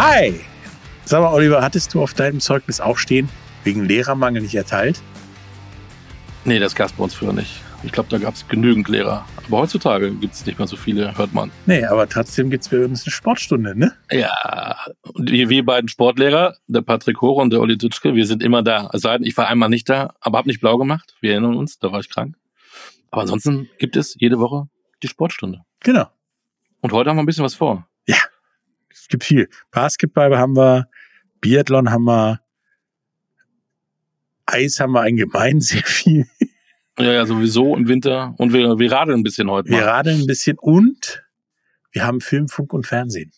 Hi! Sag mal, Oliver, hattest du auf deinem Zeugnis auch stehen, wegen Lehrermangel nicht erteilt? Nee, das gab es bei uns früher nicht. Ich glaube, da gab es genügend Lehrer. Aber heutzutage gibt es nicht mehr so viele, hört man. Nee, aber trotzdem gibt es bei uns eine Sportstunde, ne? Ja, und wir, wir beiden Sportlehrer, der Patrick Hoch und der Olli Dutschke, wir sind immer da. Es sei denn, ich war einmal nicht da, aber habe nicht blau gemacht. Wir erinnern uns, da war ich krank. Aber ansonsten gibt es jede Woche die Sportstunde. Genau. Und heute haben wir ein bisschen was vor. Es gibt viel. Basketball haben wir, Biathlon haben wir, Eis haben wir allgemein sehr viel. Ja, ja, sowieso im Winter. Und wir, wir radeln ein bisschen heute Wir mal. radeln ein bisschen und wir haben Film, Funk und Fernsehen.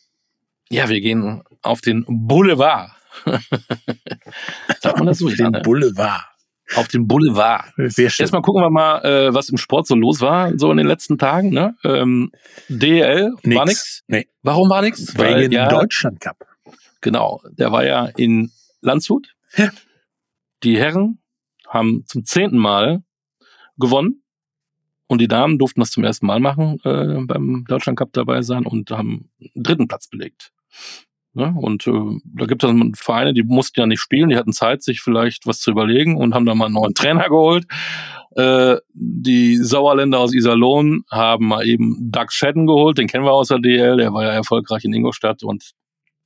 Ja, wir gehen auf den Boulevard. Sagt man das so? Auf den? Boulevard. Auf den Boulevard. Erstmal gucken wir mal, äh, was im Sport so los war, so in den letzten Tagen. Ne? Ähm, DL war nix. Nee, Warum war nix? wegen ja, Deutschland Cup. genau, der war ja in Landshut. Ja. Die Herren haben zum zehnten Mal gewonnen und die Damen durften das zum ersten Mal machen, äh, beim Deutschland Cup dabei sein und haben einen dritten Platz belegt. Ne? Und äh, da gibt es dann Vereine, die mussten ja nicht spielen, die hatten Zeit, sich vielleicht was zu überlegen und haben dann mal einen neuen Trainer geholt. Äh, die Sauerländer aus Iserlohn haben mal eben Doug Shedden geholt, den kennen wir aus der DL, der war ja erfolgreich in Ingolstadt und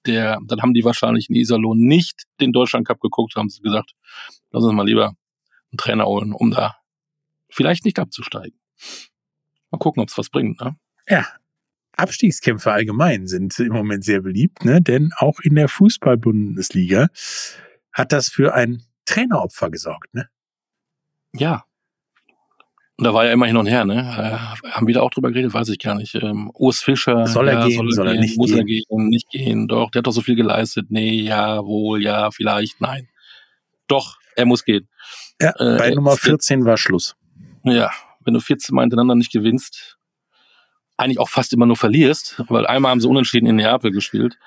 der, dann haben die wahrscheinlich in Iserlohn nicht den Deutschland Cup geguckt, haben sie gesagt, lass uns mal lieber einen Trainer holen, um da vielleicht nicht abzusteigen. Mal gucken, ob es was bringt. Ne? Ja, Abstiegskämpfe allgemein sind im Moment sehr beliebt, ne? denn auch in der Fußball-Bundesliga hat das für ein Traineropfer gesorgt. Ne? Ja. Und da war ja immer hin und her, ne? Äh, haben wir da auch drüber geredet, weiß ich gar nicht. Ähm, Urs Fischer. Soll er ja, gehen, soll er nicht muss gehen? er gehen, nicht gehen. Doch, der hat doch so viel geleistet. Nee, ja, wohl, ja, vielleicht, nein. Doch, er muss gehen. Ja, Äh, bei Nummer es- 14 war Schluss. Ja, wenn du 14 Mal hintereinander nicht gewinnst, eigentlich auch fast immer nur verlierst, weil einmal haben sie unentschieden in Neapel gespielt,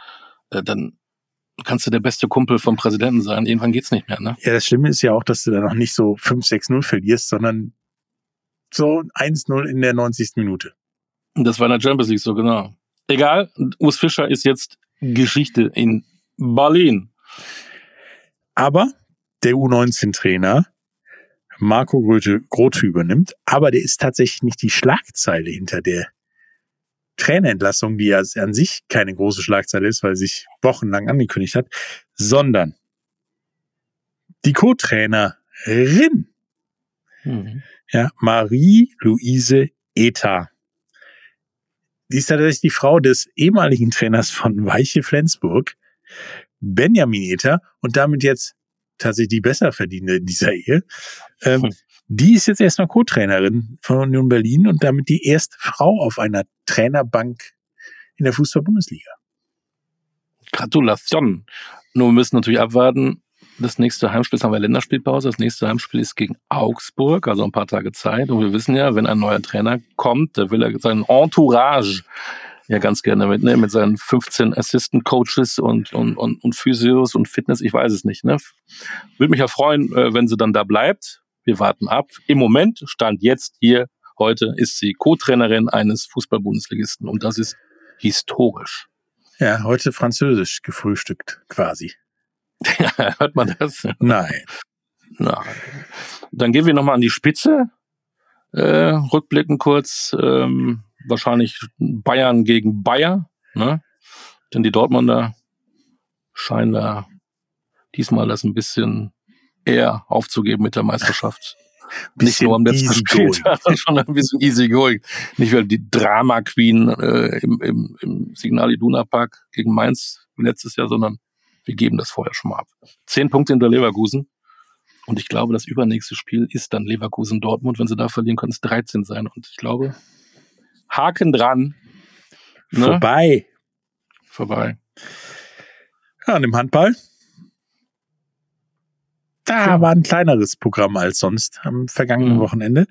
äh, dann kannst du der beste Kumpel vom Präsidenten sein. Irgendwann geht's nicht mehr, ne? Ja, das Schlimme ist ja auch, dass du da noch nicht so 5-6-0 verlierst, sondern so 1-0 in der 90. Minute. Das war in der Champions League so, genau. Egal, Urs Fischer ist jetzt Geschichte in Berlin. Aber der U19-Trainer Marco Grote, Grote übernimmt, aber der ist tatsächlich nicht die Schlagzeile hinter der Trainerentlassung, die ja an sich keine große Schlagzeile ist, weil sie sich wochenlang angekündigt hat, sondern die Co-Trainerin, Mhm. ja, Marie-Louise Eta. Die ist tatsächlich die Frau des ehemaligen Trainers von Weiche Flensburg, Benjamin Eta, und damit jetzt tatsächlich die besser verdienende in dieser Ehe. Ähm, Hm. Die ist jetzt erstmal Co-Trainerin von Union Berlin und damit die erste Frau auf einer Trainerbank in der Fußball-Bundesliga. Gratulation. Nur wir müssen natürlich abwarten. Das nächste Heimspiel, haben wir Länderspielpause. Das nächste Heimspiel ist gegen Augsburg, also ein paar Tage Zeit. Und wir wissen ja, wenn ein neuer Trainer kommt, da will er seinen Entourage ja ganz gerne mitnehmen, mit seinen 15 Assistant Coaches und, und, und, und Physios und Fitness. Ich weiß es nicht, ne? Würde mich ja freuen, äh, wenn sie dann da bleibt. Wir warten ab. Im Moment, Stand jetzt hier, heute, ist sie Co-Trainerin eines Fußball-Bundesligisten. Und das ist historisch. Ja, heute französisch gefrühstückt quasi. Hört man das? Nein. Na, dann gehen wir nochmal an die Spitze. Äh, rückblicken kurz. Ähm, wahrscheinlich Bayern gegen Bayer. Ne? Denn die Dortmunder scheinen da diesmal das ein bisschen eher aufzugeben mit der Meisterschaft. Nicht nur am letzten. Spieltag, sondern ein bisschen easy going. Nicht weil die Drama Queen äh, im, im, im Signal Iduna Park gegen Mainz letztes Jahr, sondern wir geben das vorher schon mal ab. Zehn Punkte hinter Leverkusen. Und ich glaube, das übernächste Spiel ist dann Leverkusen-Dortmund. Wenn sie da verlieren, können es 13 sein. Und ich glaube, Haken dran. Ne? Vorbei. Vorbei. Ja, und im Handball? Da war ein kleineres Programm als sonst am vergangenen Mhm. Wochenende.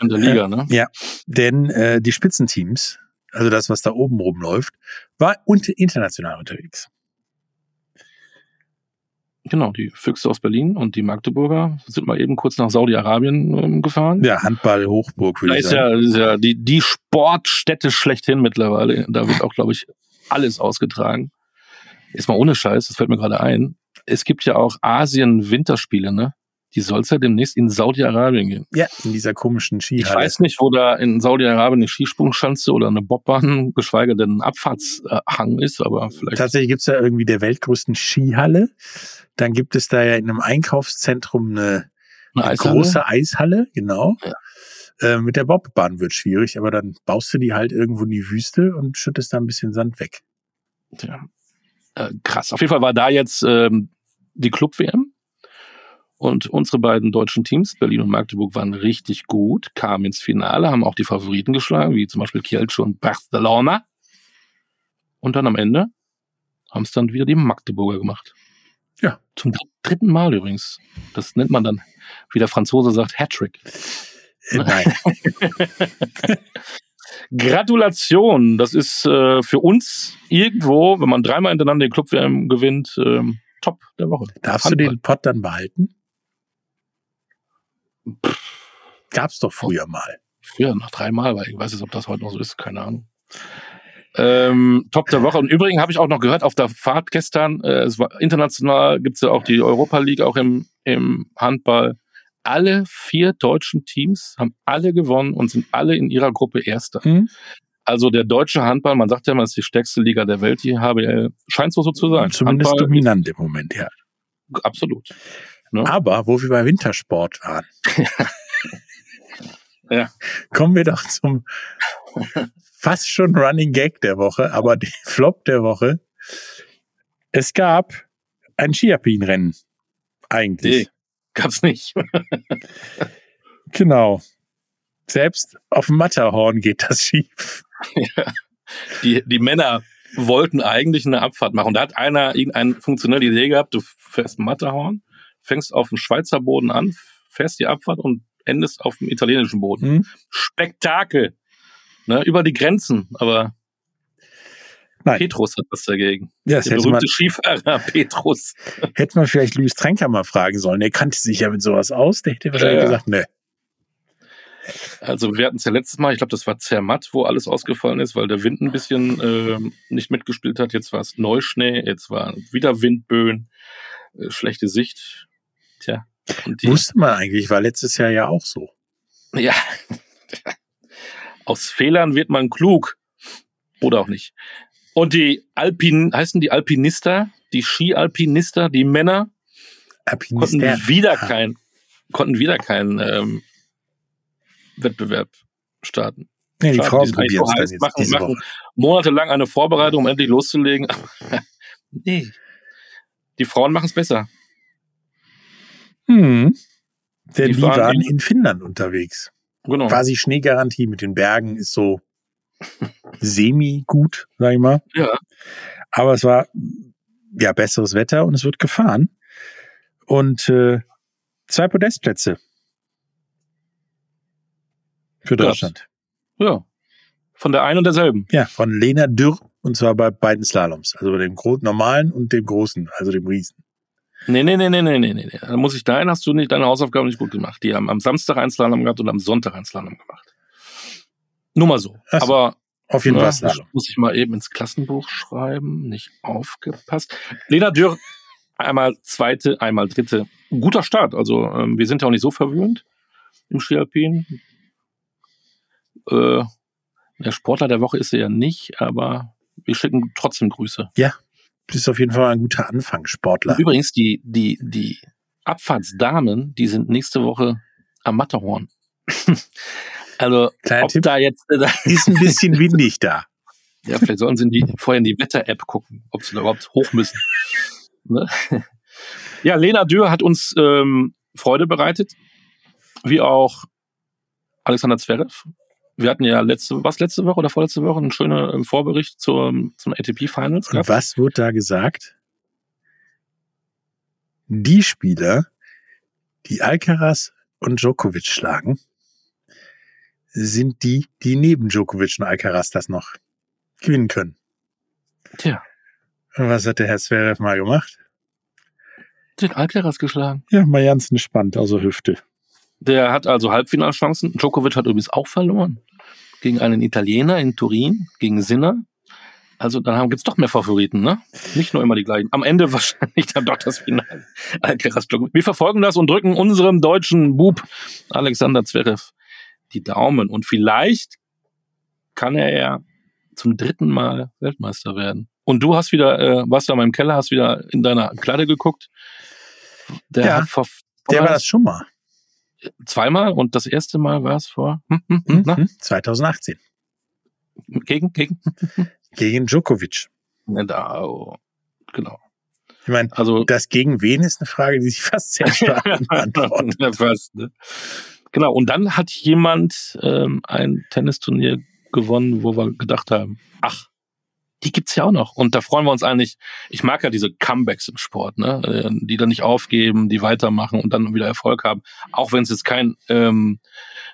In der Liga, ne? Ja, denn äh, die Spitzenteams, also das, was da oben rumläuft, war und international unterwegs. Genau, die Füchse aus Berlin und die Magdeburger sind mal eben kurz nach Saudi-Arabien ähm, gefahren. Ja, Handball Hochburg, Da würde ich ist sagen. ja, ist ja die, die Sportstätte schlechthin mittlerweile. Da wird auch, glaube ich, alles ausgetragen. Ist mal ohne Scheiß, das fällt mir gerade ein. Es gibt ja auch Asien-Winterspiele, ne? Die soll es ja demnächst in Saudi-Arabien gehen. Ja, in dieser komischen Ich Skihalle. weiß nicht, wo da in Saudi-Arabien eine Skisprungschanze oder eine Bobbahn, geschweige denn ein Abfahrtshang ist, aber vielleicht. Tatsächlich gibt's ja irgendwie der weltgrößten Skihalle. Dann gibt es da ja in einem Einkaufszentrum eine, eine eine Eishalle. große Eishalle, genau. Ja. Äh, mit der Bobbahn wird schwierig, aber dann baust du die halt irgendwo in die Wüste und schüttest da ein bisschen Sand weg. Ja. Äh, krass. Auf jeden Fall war da jetzt ähm, die Club-WM. Und unsere beiden deutschen Teams, Berlin und Magdeburg, waren richtig gut, kamen ins Finale, haben auch die Favoriten geschlagen, wie zum Beispiel Kielce und Barcelona. Und dann am Ende haben es dann wieder die Magdeburger gemacht. Ja. Zum dr- dritten Mal übrigens. Das nennt man dann, wie der Franzose sagt, Hattrick. Äh, nein, Gratulation. Das ist äh, für uns irgendwo, wenn man dreimal hintereinander den Club WM gewinnt, ähm, top der Woche. darfst du Handball. den Pott dann behalten? Gab's doch früher mal. Früher noch dreimal, aber ich weiß nicht, ob das heute noch so ist, keine Ahnung. Ähm, top der Woche. Und übrigens habe ich auch noch gehört auf der Fahrt gestern, äh, es war international, gibt's ja auch die Europa League auch im, im Handball. Alle vier deutschen Teams haben alle gewonnen und sind alle in ihrer Gruppe Erster. Hm? Also der deutsche Handball, man sagt ja immer, es ist die stärkste Liga der Welt, die HBL, scheint so, so zu sein. Zumindest Handball, dominant im Moment, ja. absolut. Ne? Aber wo wir bei Wintersport waren, Ja. kommen wir doch zum fast schon Running Gag der Woche, aber der Flop der Woche. Es gab ein Skialpin-Rennen. Eigentlich. Nee, gab's nicht. Genau. Selbst auf dem Matterhorn geht das schief. die, die Männer wollten eigentlich eine Abfahrt machen. Da hat einer irgendeine funktionelle Idee gehabt, du fährst Matterhorn, fängst auf dem Schweizer Boden an, fährst die Abfahrt und endest auf dem italienischen Boden. Hm? Spektakel. Ne, über die Grenzen, aber Nein. Petrus hat was dagegen. Ja, das Der hätte man, berühmte Skifahrer Petrus. hätte man vielleicht Luis Trenker mal fragen sollen. Der kannte sich ja mit sowas aus. Der hätte wahrscheinlich Ja, ja. gesagt, ne. Also wir hatten es ja letztes Mal, ich glaube, das war Zermatt, wo alles ausgefallen ist, weil der Wind ein bisschen ähm, nicht mitgespielt hat. Jetzt war es Neuschnee, jetzt war wieder Windböen, äh, schlechte Sicht. Tja. Und die, Wusste man eigentlich, war letztes Jahr ja auch so. ja. Aus Fehlern wird man klug. Oder auch nicht. Und die Alpin, heißen die Alpinister, die Ski-Alpinister, die Männer, konnten Alpinister. wieder kein, konnten wieder keinen ähm, Wettbewerb starten. Nee, die Frauen probieren es jetzt machen, diese machen monatelang eine Vorbereitung, um endlich loszulegen. nee. Die Frauen machen es besser. Hm. Denn Die die, waren in- in Finnland unterwegs. Genau. Quasi Schneegarantie mit den Bergen ist so semi-gut, sag ich mal. Ja. Aber es war ja besseres Wetter und es wird gefahren. Und äh, zwei Podestplätze für. Deutschland. Ja. Von der einen und derselben. Ja, von Lena Dürr und zwar bei beiden Slaloms. Also bei dem normalen und dem großen, also dem Riesen. Nee, nee, nee, nee, nee, nee, nee. Da muss ich dahin, hast du nicht deine Hausaufgaben nicht gut gemacht. Die haben am Samstag einen Slalom gehabt und am Sonntag einen Slalom gemacht. Nur mal so. So. Aber Auf jeden Fall Slalom. muss ich mal eben ins Klassenbuch schreiben. Nicht aufgepasst. Lena Dürr, einmal zweite, einmal dritte. Guter Start. Also ähm, wir sind ja auch nicht so verwöhnt im Skialpin. Äh, der Sportler der Woche ist sie ja nicht, aber wir schicken trotzdem Grüße. Das ist auf jeden Fall ein guter Anfang, Sportler. Übrigens, die, die, die Abfahrtsdamen, die sind nächste Woche am Matterhorn. also, Kleiner ob Tipp, da jetzt, äh, ist ein bisschen windig da. Ja, vielleicht sollen sie in die, vorher in die Wetter-App gucken, ob sie da überhaupt hoch müssen. Ne? Ja, Lena Dürr hat uns ähm, Freude bereitet, wie auch Alexander Zverev. Wir hatten ja letzte, was letzte Woche oder vorletzte Woche einen schönen ähm, Vorbericht zum, zum ATP Finals Und gehabt. was wurde da gesagt? Die Spieler, die Alcaraz und Djokovic schlagen, sind die, die neben Djokovic und Alcaraz das noch gewinnen können. Tja, Und was hat der Herr Zverev mal gemacht? den Alcaraz geschlagen. Ja, mal ganz entspannt, außer Hüfte. Der hat also Halbfinalchancen. Djokovic hat übrigens auch verloren. Gegen einen Italiener in Turin, gegen Sinner. Also dann gibt es doch mehr Favoriten, ne? Nicht nur immer die gleichen. Am Ende wahrscheinlich dann doch das Finale. Wir verfolgen das und drücken unserem deutschen Bub Alexander Zverev die Daumen. Und vielleicht kann er ja zum dritten Mal Weltmeister werden. Und du hast wieder, äh, warst da mal im Keller, hast wieder in deiner Kleider geguckt. Der ja, hat vor, der war das schon mal. Zweimal und das erste Mal war es vor hm, hm, hm, mhm, 2018. Gegen, gegen? Gegen Djokovic. Oh, genau. Ich meine, also, das gegen wen ist eine Frage, die sich fast sehr stark beantwortet. ne? Genau, und dann hat jemand ähm, ein Tennisturnier gewonnen, wo wir gedacht haben, ach, die gibt's ja auch noch. Und da freuen wir uns eigentlich. Ich mag ja diese Comebacks im Sport, ne? Äh, die dann nicht aufgeben, die weitermachen und dann wieder Erfolg haben. Auch wenn es jetzt kein ähm,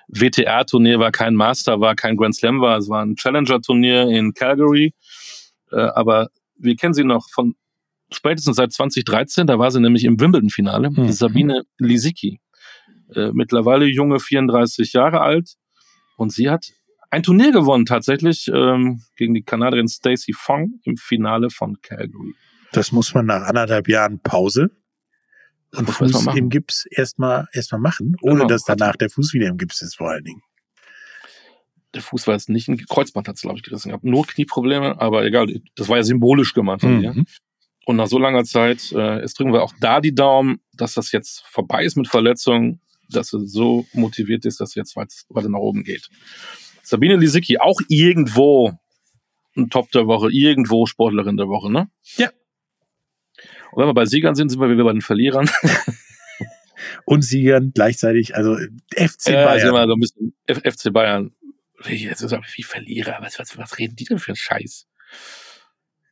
WTR-Turnier war, kein Master war, kein Grand Slam war. Es war ein Challenger-Turnier in Calgary. Äh, aber wir kennen sie noch von spätestens seit 2013. Da war sie nämlich im Wimbledon-Finale. Mhm. Sabine Lisicki. Äh, mittlerweile junge 34 Jahre alt. Und sie hat ein Turnier gewonnen tatsächlich ähm, gegen die Kanadierin Stacey Fong im Finale von Calgary. Das muss man nach anderthalb Jahren Pause und Fuß im Gips erstmal erstmal machen, ohne genau. dass danach der Fuß wieder im Gips ist vor allen Dingen. Der Fuß war jetzt nicht ein Kreuzband, hat es glaube ich gerissen gehabt. Nur Knieprobleme, aber egal, das war ja symbolisch gemacht von mhm. mir. Und nach so langer Zeit, äh, jetzt drücken wir auch da die Daumen, dass das jetzt vorbei ist mit Verletzungen, dass er so motiviert ist, dass es jetzt weiter nach oben geht. Sabine Lisicki, auch irgendwo ein Top der Woche, irgendwo Sportlerin der Woche, ne? Ja. Und wenn wir bei Siegern sind, sind wir wieder bei den Verlierern. Und Siegern gleichzeitig, also FC ja, Bayern. Sind wir so ein bisschen FC Bayern. Jetzt ist wie Verlierer, was, was, was reden die denn für einen Scheiß?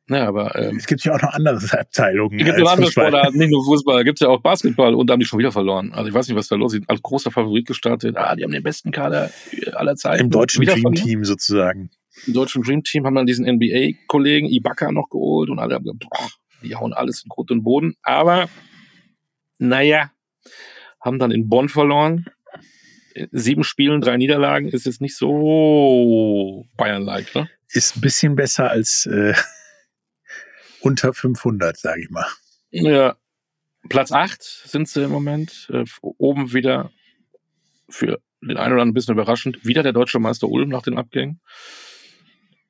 Ja, aber ähm, es gibt ja auch noch andere Abteilungen. Es gibt ja andere Sportarten, nicht nur Fußball, gibt es ja auch Basketball und da haben die schon wieder verloren. Also ich weiß nicht, was da los ist. Als großer Favorit gestartet. Ah, die haben den besten Kader aller Zeiten. Im deutschen Dream Team sozusagen. Im deutschen Dream Team haben dann diesen NBA-Kollegen Ibaka noch geholt und alle haben gesagt, boah, die hauen alles in Grund und Boden. Aber naja, haben dann in Bonn verloren. Sieben Spielen, drei Niederlagen ist jetzt nicht so Bayern-like, ne? Ist ein bisschen besser als äh, unter 500, sage ich mal. Ja, Platz 8 sind sie im Moment. Äh, oben wieder für den einen oder anderen ein bisschen überraschend. Wieder der deutsche Meister Ulm nach den Abgängen.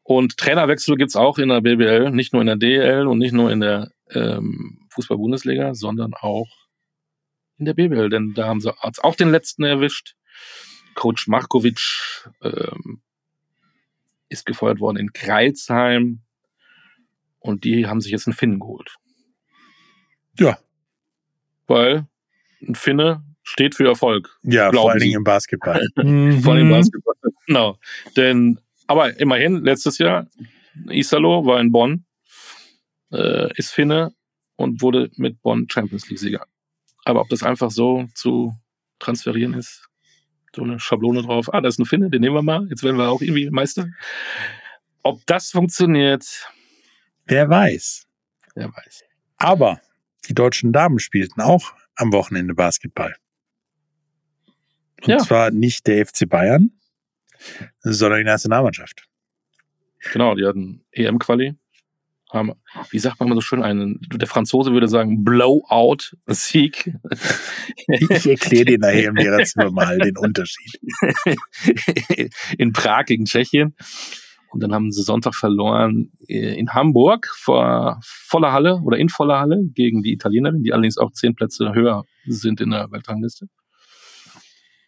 Und Trainerwechsel gibt's auch in der BBL, nicht nur in der DL und nicht nur in der ähm, Fußball-Bundesliga, sondern auch in der BBL, denn da haben sie auch den letzten erwischt. Coach Markovic ähm, ist gefeuert worden in Kreilsheim. Und die haben sich jetzt einen Finnen geholt. Ja. Weil ein Finne steht für Erfolg. Ja, vor allen Dingen im Basketball. vor allem im. Basketball. Genau. Denn, aber immerhin, letztes Jahr, Isalo war in Bonn, äh, ist Finne und wurde mit Bonn Champions League-Sieger. Aber ob das einfach so zu transferieren ist, so eine Schablone drauf, ah, da ist ein Finne, den nehmen wir mal, jetzt werden wir auch irgendwie Meister. Ob das funktioniert, Wer weiß. Wer weiß. Aber die deutschen Damen spielten auch am Wochenende Basketball. Und ja. zwar nicht der FC Bayern, sondern die Nationalmannschaft. Genau, die hatten EM-Quali. Haben, wie sagt man so schön, einen, der Franzose würde sagen, Blowout-Sieg. Ich erkläre dir nachher im Lehrerzimmer mal den Unterschied. In Prag gegen Tschechien. Und dann haben sie Sonntag verloren äh, in Hamburg vor voller Halle oder in voller Halle gegen die Italienerin, die allerdings auch zehn Plätze höher sind in der Weltrangliste.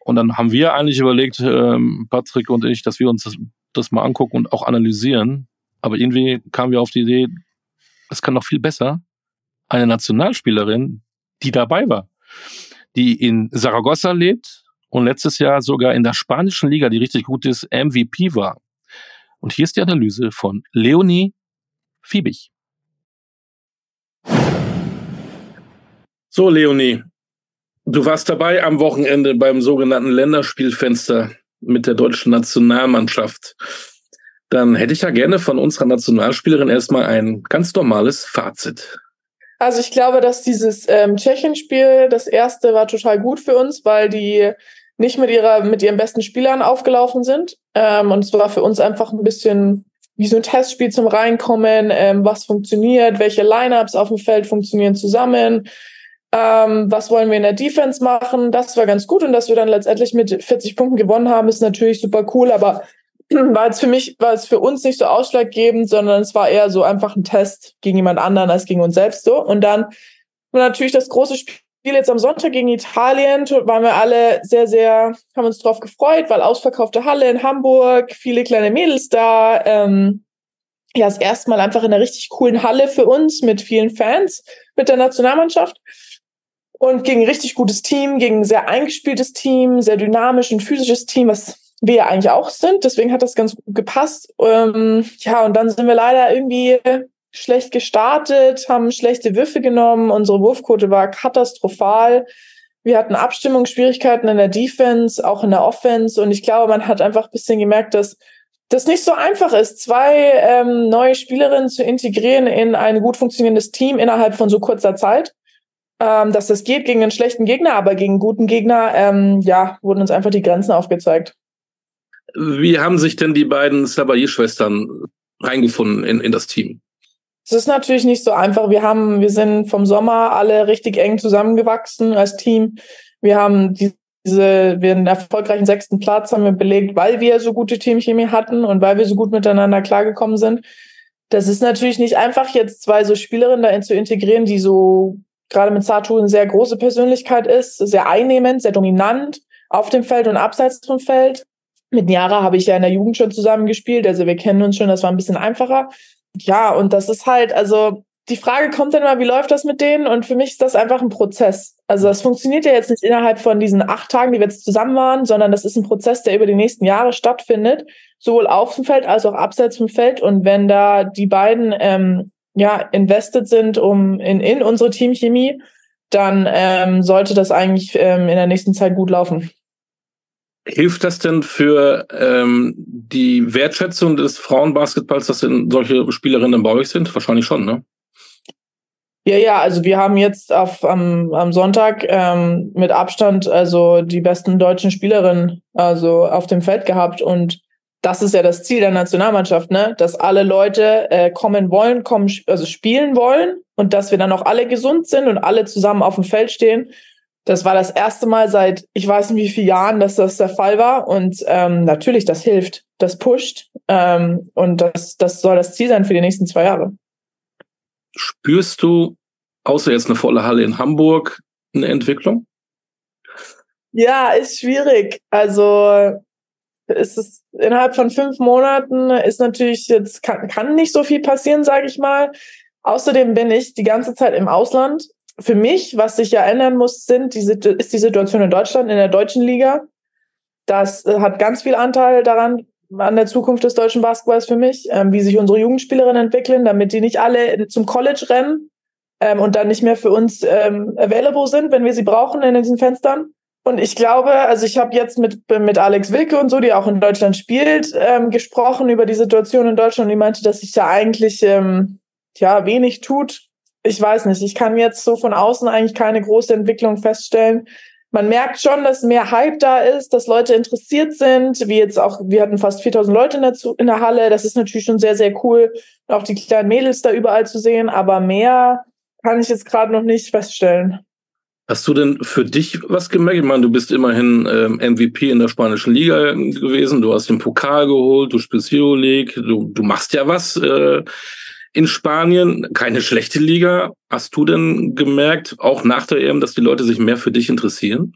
Und dann haben wir eigentlich überlegt, ähm, Patrick und ich, dass wir uns das, das mal angucken und auch analysieren. Aber irgendwie kamen wir auf die Idee, es kann doch viel besser eine Nationalspielerin, die dabei war, die in Saragossa lebt und letztes Jahr sogar in der spanischen Liga, die richtig gut ist, MVP war. Und hier ist die Analyse von Leonie Fiebig. So, Leonie, du warst dabei am Wochenende beim sogenannten Länderspielfenster mit der deutschen Nationalmannschaft. Dann hätte ich ja gerne von unserer Nationalspielerin erstmal ein ganz normales Fazit. Also ich glaube, dass dieses ähm, Tschechien-Spiel, das erste, war total gut für uns, weil die nicht mit ihrer, mit ihren besten Spielern aufgelaufen sind. Ähm, und es war für uns einfach ein bisschen wie so ein Testspiel zum Reinkommen, ähm, was funktioniert, welche Lineups auf dem Feld funktionieren zusammen, ähm, was wollen wir in der Defense machen. Das war ganz gut und dass wir dann letztendlich mit 40 Punkten gewonnen haben, ist natürlich super cool, aber war jetzt für mich, war es für uns nicht so ausschlaggebend, sondern es war eher so einfach ein Test gegen jemand anderen als gegen uns selbst so. Und dann natürlich das große Spiel jetzt am Sonntag gegen Italien, waren wir alle sehr, sehr, haben uns drauf gefreut, weil ausverkaufte Halle in Hamburg, viele kleine Mädels da, ähm, ja, das erste Mal einfach in einer richtig coolen Halle für uns mit vielen Fans, mit der Nationalmannschaft. Und gegen ein richtig gutes Team, gegen ein sehr eingespieltes Team, sehr dynamisch und physisches Team, was wir ja eigentlich auch sind. Deswegen hat das ganz gut gepasst. Ähm, ja, und dann sind wir leider irgendwie schlecht gestartet, haben schlechte Würfe genommen. Unsere Wurfquote war katastrophal. Wir hatten Abstimmungsschwierigkeiten in der Defense, auch in der Offense. Und ich glaube, man hat einfach ein bisschen gemerkt, dass das nicht so einfach ist, zwei ähm, neue Spielerinnen zu integrieren in ein gut funktionierendes Team innerhalb von so kurzer Zeit. Ähm, dass das geht gegen einen schlechten Gegner, aber gegen einen guten Gegner, ähm, ja, wurden uns einfach die Grenzen aufgezeigt. Wie haben sich denn die beiden Sabayi-Schwestern reingefunden in, in das Team? Es ist natürlich nicht so einfach. Wir haben, wir sind vom Sommer alle richtig eng zusammengewachsen als Team. Wir haben diese, wir einen erfolgreichen sechsten Platz haben wir belegt, weil wir so gute Teamchemie hatten und weil wir so gut miteinander klargekommen sind. Das ist natürlich nicht einfach, jetzt zwei so Spielerinnen da zu integrieren, die so gerade mit Satu eine sehr große Persönlichkeit ist, sehr einnehmend, sehr dominant auf dem Feld und abseits vom Feld. Mit Niara habe ich ja in der Jugend schon zusammengespielt, also wir kennen uns schon, das war ein bisschen einfacher. Ja, und das ist halt, also die Frage kommt dann mal, wie läuft das mit denen? Und für mich ist das einfach ein Prozess. Also das funktioniert ja jetzt nicht innerhalb von diesen acht Tagen, die wir jetzt zusammen waren, sondern das ist ein Prozess, der über die nächsten Jahre stattfindet, sowohl auf dem Feld als auch abseits vom Feld. Und wenn da die beiden ähm, ja invested sind um in, in unsere Teamchemie, dann ähm, sollte das eigentlich ähm, in der nächsten Zeit gut laufen. Hilft das denn für ähm, die Wertschätzung des Frauenbasketballs, dass denn solche Spielerinnen bei euch sind? Wahrscheinlich schon, ne? Ja, ja, also wir haben jetzt auf, am, am Sonntag ähm, mit Abstand also die besten deutschen Spielerinnen also auf dem Feld gehabt und das ist ja das Ziel der Nationalmannschaft, ne? Dass alle Leute äh, kommen wollen, kommen, also spielen wollen und dass wir dann auch alle gesund sind und alle zusammen auf dem Feld stehen das war das erste Mal seit ich weiß nicht wie vielen Jahren, dass das der Fall war. Und ähm, natürlich, das hilft, das pusht. Ähm, und das, das soll das Ziel sein für die nächsten zwei Jahre. Spürst du, außer jetzt eine volle Halle in Hamburg, eine Entwicklung? Ja, ist schwierig. Also ist es innerhalb von fünf Monaten ist natürlich jetzt kann, kann nicht so viel passieren, sage ich mal. Außerdem bin ich die ganze Zeit im Ausland für mich, was sich ja ändern muss, sind die, ist die Situation in Deutschland, in der deutschen Liga. Das äh, hat ganz viel Anteil daran, an der Zukunft des deutschen Basketballs für mich, ähm, wie sich unsere Jugendspielerinnen entwickeln, damit die nicht alle zum College rennen ähm, und dann nicht mehr für uns ähm, available sind, wenn wir sie brauchen in diesen Fenstern. Und ich glaube, also ich habe jetzt mit, mit Alex Wilke und so, die auch in Deutschland spielt, ähm, gesprochen über die Situation in Deutschland und die meinte, dass sich da eigentlich ähm, ja wenig tut, ich weiß nicht, ich kann jetzt so von außen eigentlich keine große Entwicklung feststellen. Man merkt schon, dass mehr Hype da ist, dass Leute interessiert sind, wie jetzt auch, wir hatten fast 4000 Leute in der, in der Halle. Das ist natürlich schon sehr, sehr cool, auch die kleinen Mädels da überall zu sehen. Aber mehr kann ich jetzt gerade noch nicht feststellen. Hast du denn für dich was gemerkt? Ich meine, du bist immerhin ähm, MVP in der spanischen Liga gewesen, du hast den Pokal geholt, du spielst Euroleague, du, du machst ja was. Äh, in Spanien, keine schlechte Liga. Hast du denn gemerkt, auch nach der EM, dass die Leute sich mehr für dich interessieren?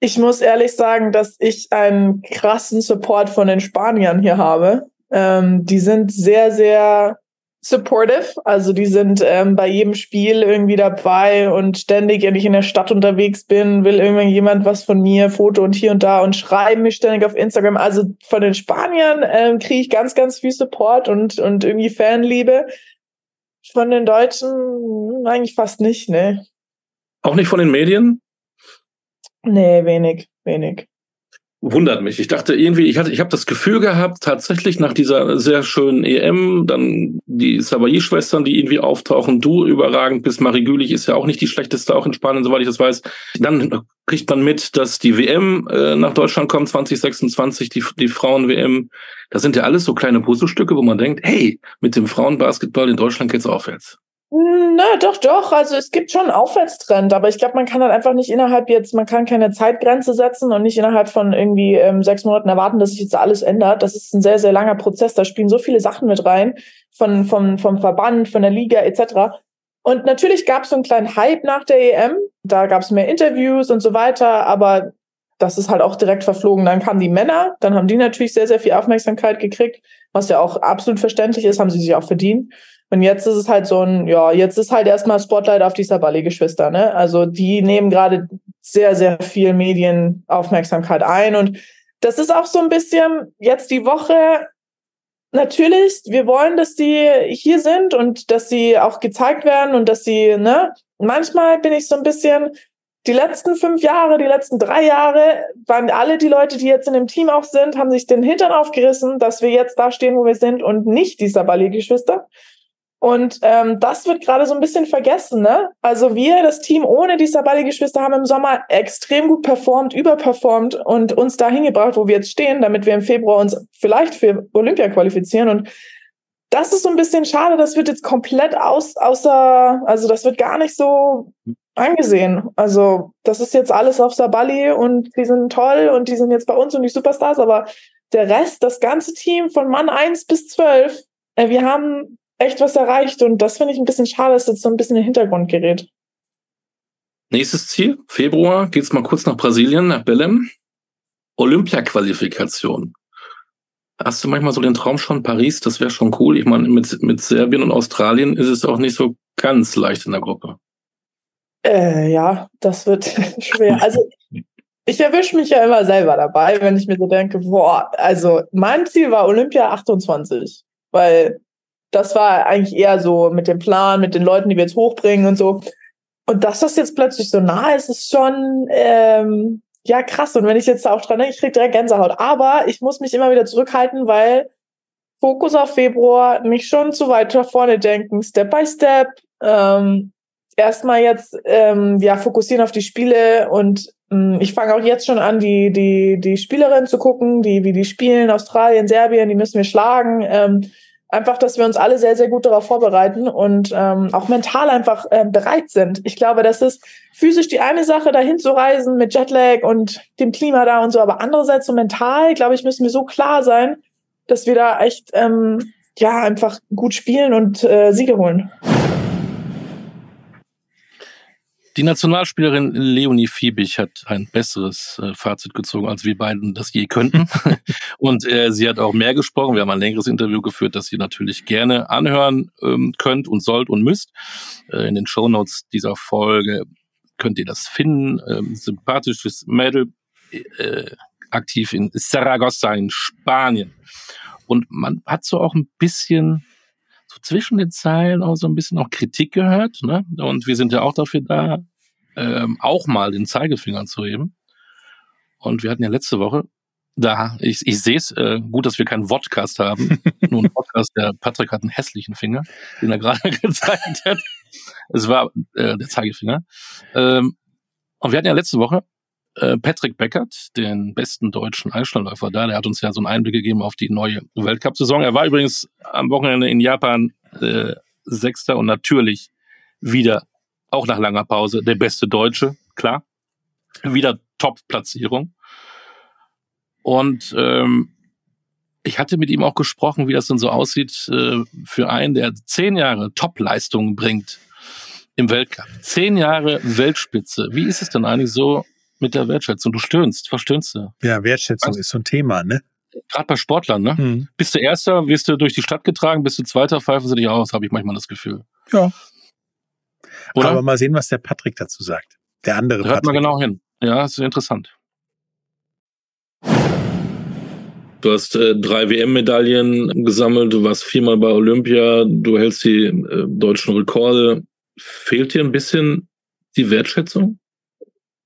Ich muss ehrlich sagen, dass ich einen krassen Support von den Spaniern hier habe. Ähm, die sind sehr, sehr supportive. Also die sind ähm, bei jedem Spiel irgendwie dabei und ständig, wenn ich in der Stadt unterwegs bin, will irgendjemand was von mir, Foto und hier und da und schreiben mich ständig auf Instagram. Also von den Spaniern ähm, kriege ich ganz, ganz viel Support und, und irgendwie Fanliebe. Von den Deutschen hm, eigentlich fast nicht, ne. Auch nicht von den Medien? Nee, wenig, wenig. Wundert mich. Ich dachte irgendwie, ich hatte, ich habe das Gefühl gehabt, tatsächlich nach dieser sehr schönen EM, dann die Savayi-Schwestern, die irgendwie auftauchen, du überragend bist, Marie Gülich ist ja auch nicht die schlechteste, auch in Spanien, soweit ich das weiß. Dann kriegt man mit, dass die WM äh, nach Deutschland kommt, 2026, die, die Frauen-WM. Das sind ja alles so kleine Puzzlestücke, wo man denkt, hey, mit dem Frauenbasketball in Deutschland geht's aufwärts. Na, doch, doch. Also es gibt schon einen Aufwärtstrend, aber ich glaube, man kann halt einfach nicht innerhalb jetzt, man kann keine Zeitgrenze setzen und nicht innerhalb von irgendwie ähm, sechs Monaten erwarten, dass sich jetzt alles ändert. Das ist ein sehr, sehr langer Prozess. Da spielen so viele Sachen mit rein, von, vom, vom Verband, von der Liga etc. Und natürlich gab es so einen kleinen Hype nach der EM. Da gab es mehr Interviews und so weiter, aber das ist halt auch direkt verflogen. Dann kamen die Männer, dann haben die natürlich sehr, sehr viel Aufmerksamkeit gekriegt, was ja auch absolut verständlich ist, haben sie sich auch verdient. Und jetzt ist es halt so ein, ja, jetzt ist halt erstmal Spotlight auf die Sabali-Geschwister, ne? Also die nehmen gerade sehr, sehr viel Medienaufmerksamkeit ein. Und das ist auch so ein bisschen jetzt die Woche. Natürlich, wir wollen, dass die hier sind und dass sie auch gezeigt werden und dass sie, ne? Manchmal bin ich so ein bisschen, die letzten fünf Jahre, die letzten drei Jahre waren alle die Leute, die jetzt in dem Team auch sind, haben sich den Hintern aufgerissen, dass wir jetzt da stehen, wo wir sind und nicht die Sabali-Geschwister. Und ähm, das wird gerade so ein bisschen vergessen. Ne? Also wir, das Team ohne die Sabali-Geschwister, haben im Sommer extrem gut performt, überperformt und uns dahin gebracht, wo wir jetzt stehen, damit wir im Februar uns vielleicht für Olympia qualifizieren. Und das ist so ein bisschen schade. Das wird jetzt komplett aus, außer, also das wird gar nicht so angesehen. Also das ist jetzt alles auf Sabali und die sind toll und die sind jetzt bei uns und die Superstars, aber der Rest, das ganze Team von Mann 1 bis 12, äh, wir haben echt was erreicht und das finde ich ein bisschen schade, dass jetzt so ein bisschen in den Hintergrund gerät. Nächstes Ziel, Februar, geht es mal kurz nach Brasilien, nach Belém. Olympia-Qualifikation. Hast du manchmal so den Traum schon, Paris, das wäre schon cool. Ich meine, mit, mit Serbien und Australien ist es auch nicht so ganz leicht in der Gruppe. Äh, ja, das wird schwer. Also ich erwische mich ja immer selber dabei, wenn ich mir so denke, boah, also mein Ziel war Olympia 28, weil das war eigentlich eher so mit dem Plan, mit den Leuten, die wir jetzt hochbringen und so. Und dass das jetzt plötzlich so nah ist, ist schon ähm, ja krass. Und wenn ich jetzt auch dran denke, ich kriege direkt Gänsehaut. Aber ich muss mich immer wieder zurückhalten, weil Fokus auf Februar, nicht schon zu weit nach vorne denken, Step by Step. Ähm, erstmal jetzt ähm, ja fokussieren auf die Spiele und ähm, ich fange auch jetzt schon an, die die die Spielerinnen zu gucken, die wie die spielen, Australien, Serbien, die müssen wir schlagen. Ähm, einfach, dass wir uns alle sehr, sehr gut darauf vorbereiten und ähm, auch mental einfach äh, bereit sind. Ich glaube, das ist physisch die eine Sache, dahin zu reisen mit Jetlag und dem Klima da und so, aber andererseits so mental, glaube ich, müssen wir so klar sein, dass wir da echt ähm, ja einfach gut spielen und äh, Siege holen. Die Nationalspielerin Leonie Fiebig hat ein besseres äh, Fazit gezogen, als wir beiden das je könnten. und äh, sie hat auch mehr gesprochen. Wir haben ein längeres Interview geführt, das ihr natürlich gerne anhören ähm, könnt und sollt und müsst. Äh, in den Show Notes dieser Folge könnt ihr das finden. Ähm, sympathisches Mädel, äh, aktiv in Saragossa in Spanien. Und man hat so auch ein bisschen so zwischen den Zeilen auch so ein bisschen auch Kritik gehört. Ne? Und wir sind ja auch dafür da, ähm, auch mal den Zeigefinger zu heben. Und wir hatten ja letzte Woche, da, ich, ich sehe es, äh, gut, dass wir keinen Vodcast haben. Nur ein Podcast, der Patrick hat einen hässlichen Finger, den er gerade gezeigt hat. Es war äh, der Zeigefinger. Ähm, und wir hatten ja letzte Woche Patrick Beckert, den besten deutschen Eisschnellläufer da. Der hat uns ja so einen Einblick gegeben auf die neue Weltcup-Saison. Er war übrigens am Wochenende in Japan äh, Sechster und natürlich wieder, auch nach langer Pause, der beste Deutsche, klar. Wieder Top-Platzierung. Und ähm, ich hatte mit ihm auch gesprochen, wie das denn so aussieht äh, für einen, der zehn Jahre Top-Leistungen bringt im Weltcup. Zehn Jahre Weltspitze. Wie ist es denn eigentlich so, mit der Wertschätzung. Du stöhnst, verstöhnst du. Ja, Wertschätzung also, ist so ein Thema, ne? Gerade bei Sportlern, ne? Mhm. Bist du Erster, wirst du durch die Stadt getragen, bist du Zweiter, pfeifen sie dich aus, habe ich manchmal das Gefühl. Ja. Oder? Aber mal sehen, was der Patrick dazu sagt. Der andere Hört Patrick. mal genau hin. Ja, ist interessant. Du hast äh, drei WM-Medaillen gesammelt, du warst viermal bei Olympia, du hältst die äh, deutschen Rekorde. Fehlt dir ein bisschen die Wertschätzung?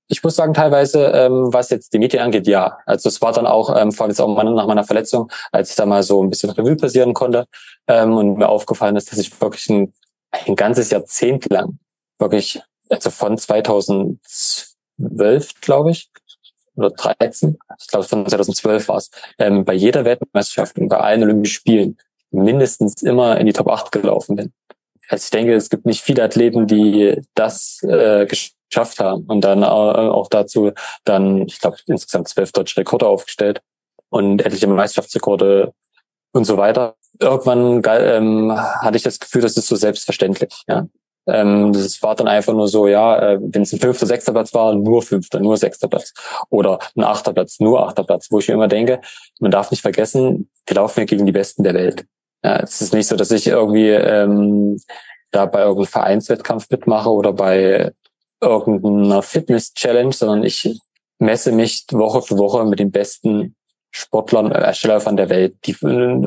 Ich muss sagen, teilweise, ähm, was jetzt die Medien angeht, ja. Also es war dann auch, ähm, vor allem jetzt auch nach meiner Verletzung, als ich da mal so ein bisschen Revue passieren konnte ähm, und mir aufgefallen ist, dass ich wirklich ein, ein ganzes Jahrzehnt lang wirklich, also von 2012, glaube ich, oder 13, ich glaube von 2012 war es, ähm, bei jeder Weltmeisterschaft und bei allen Olympischen Spielen mindestens immer in die Top 8 gelaufen bin. Also ich denke, es gibt nicht viele Athleten, die das äh, haben und dann äh, auch dazu dann, ich glaube, insgesamt zwölf deutsche Rekorde aufgestellt und etliche Meisterschaftsrekorde und so weiter. Irgendwann ähm, hatte ich das Gefühl, das ist so selbstverständlich. Ja, ähm, das war dann einfach nur so, ja, äh, wenn es ein fünfter, sechster Platz war, nur fünfter, nur sechster Platz. Oder ein achter Platz, nur achter Platz, wo ich mir immer denke, man darf nicht vergessen, wir laufen ja gegen die Besten der Welt. Ja, es ist nicht so, dass ich irgendwie ähm, da bei irgendeinem Vereinswettkampf mitmache oder bei irgendeiner Fitness-Challenge, sondern ich messe mich Woche für Woche mit den besten Sportlern, äh, Erstellern der Welt. Die,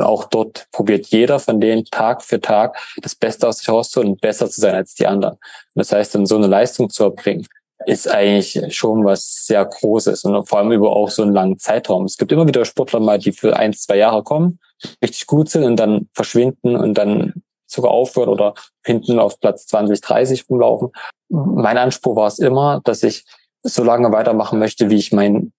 auch dort probiert jeder von denen Tag für Tag das Beste aus sich rauszuholen und besser zu sein als die anderen. Und das heißt, dann so eine Leistung zu erbringen, ist eigentlich schon was sehr Großes und vor allem über auch so einen langen Zeitraum. Es gibt immer wieder Sportler mal, die für ein, zwei Jahre kommen, richtig gut sind und dann verschwinden und dann sogar aufhören oder hinten auf Platz 20, 30 rumlaufen. Mein Anspruch war es immer, dass ich so lange weitermachen möchte, wie ich mein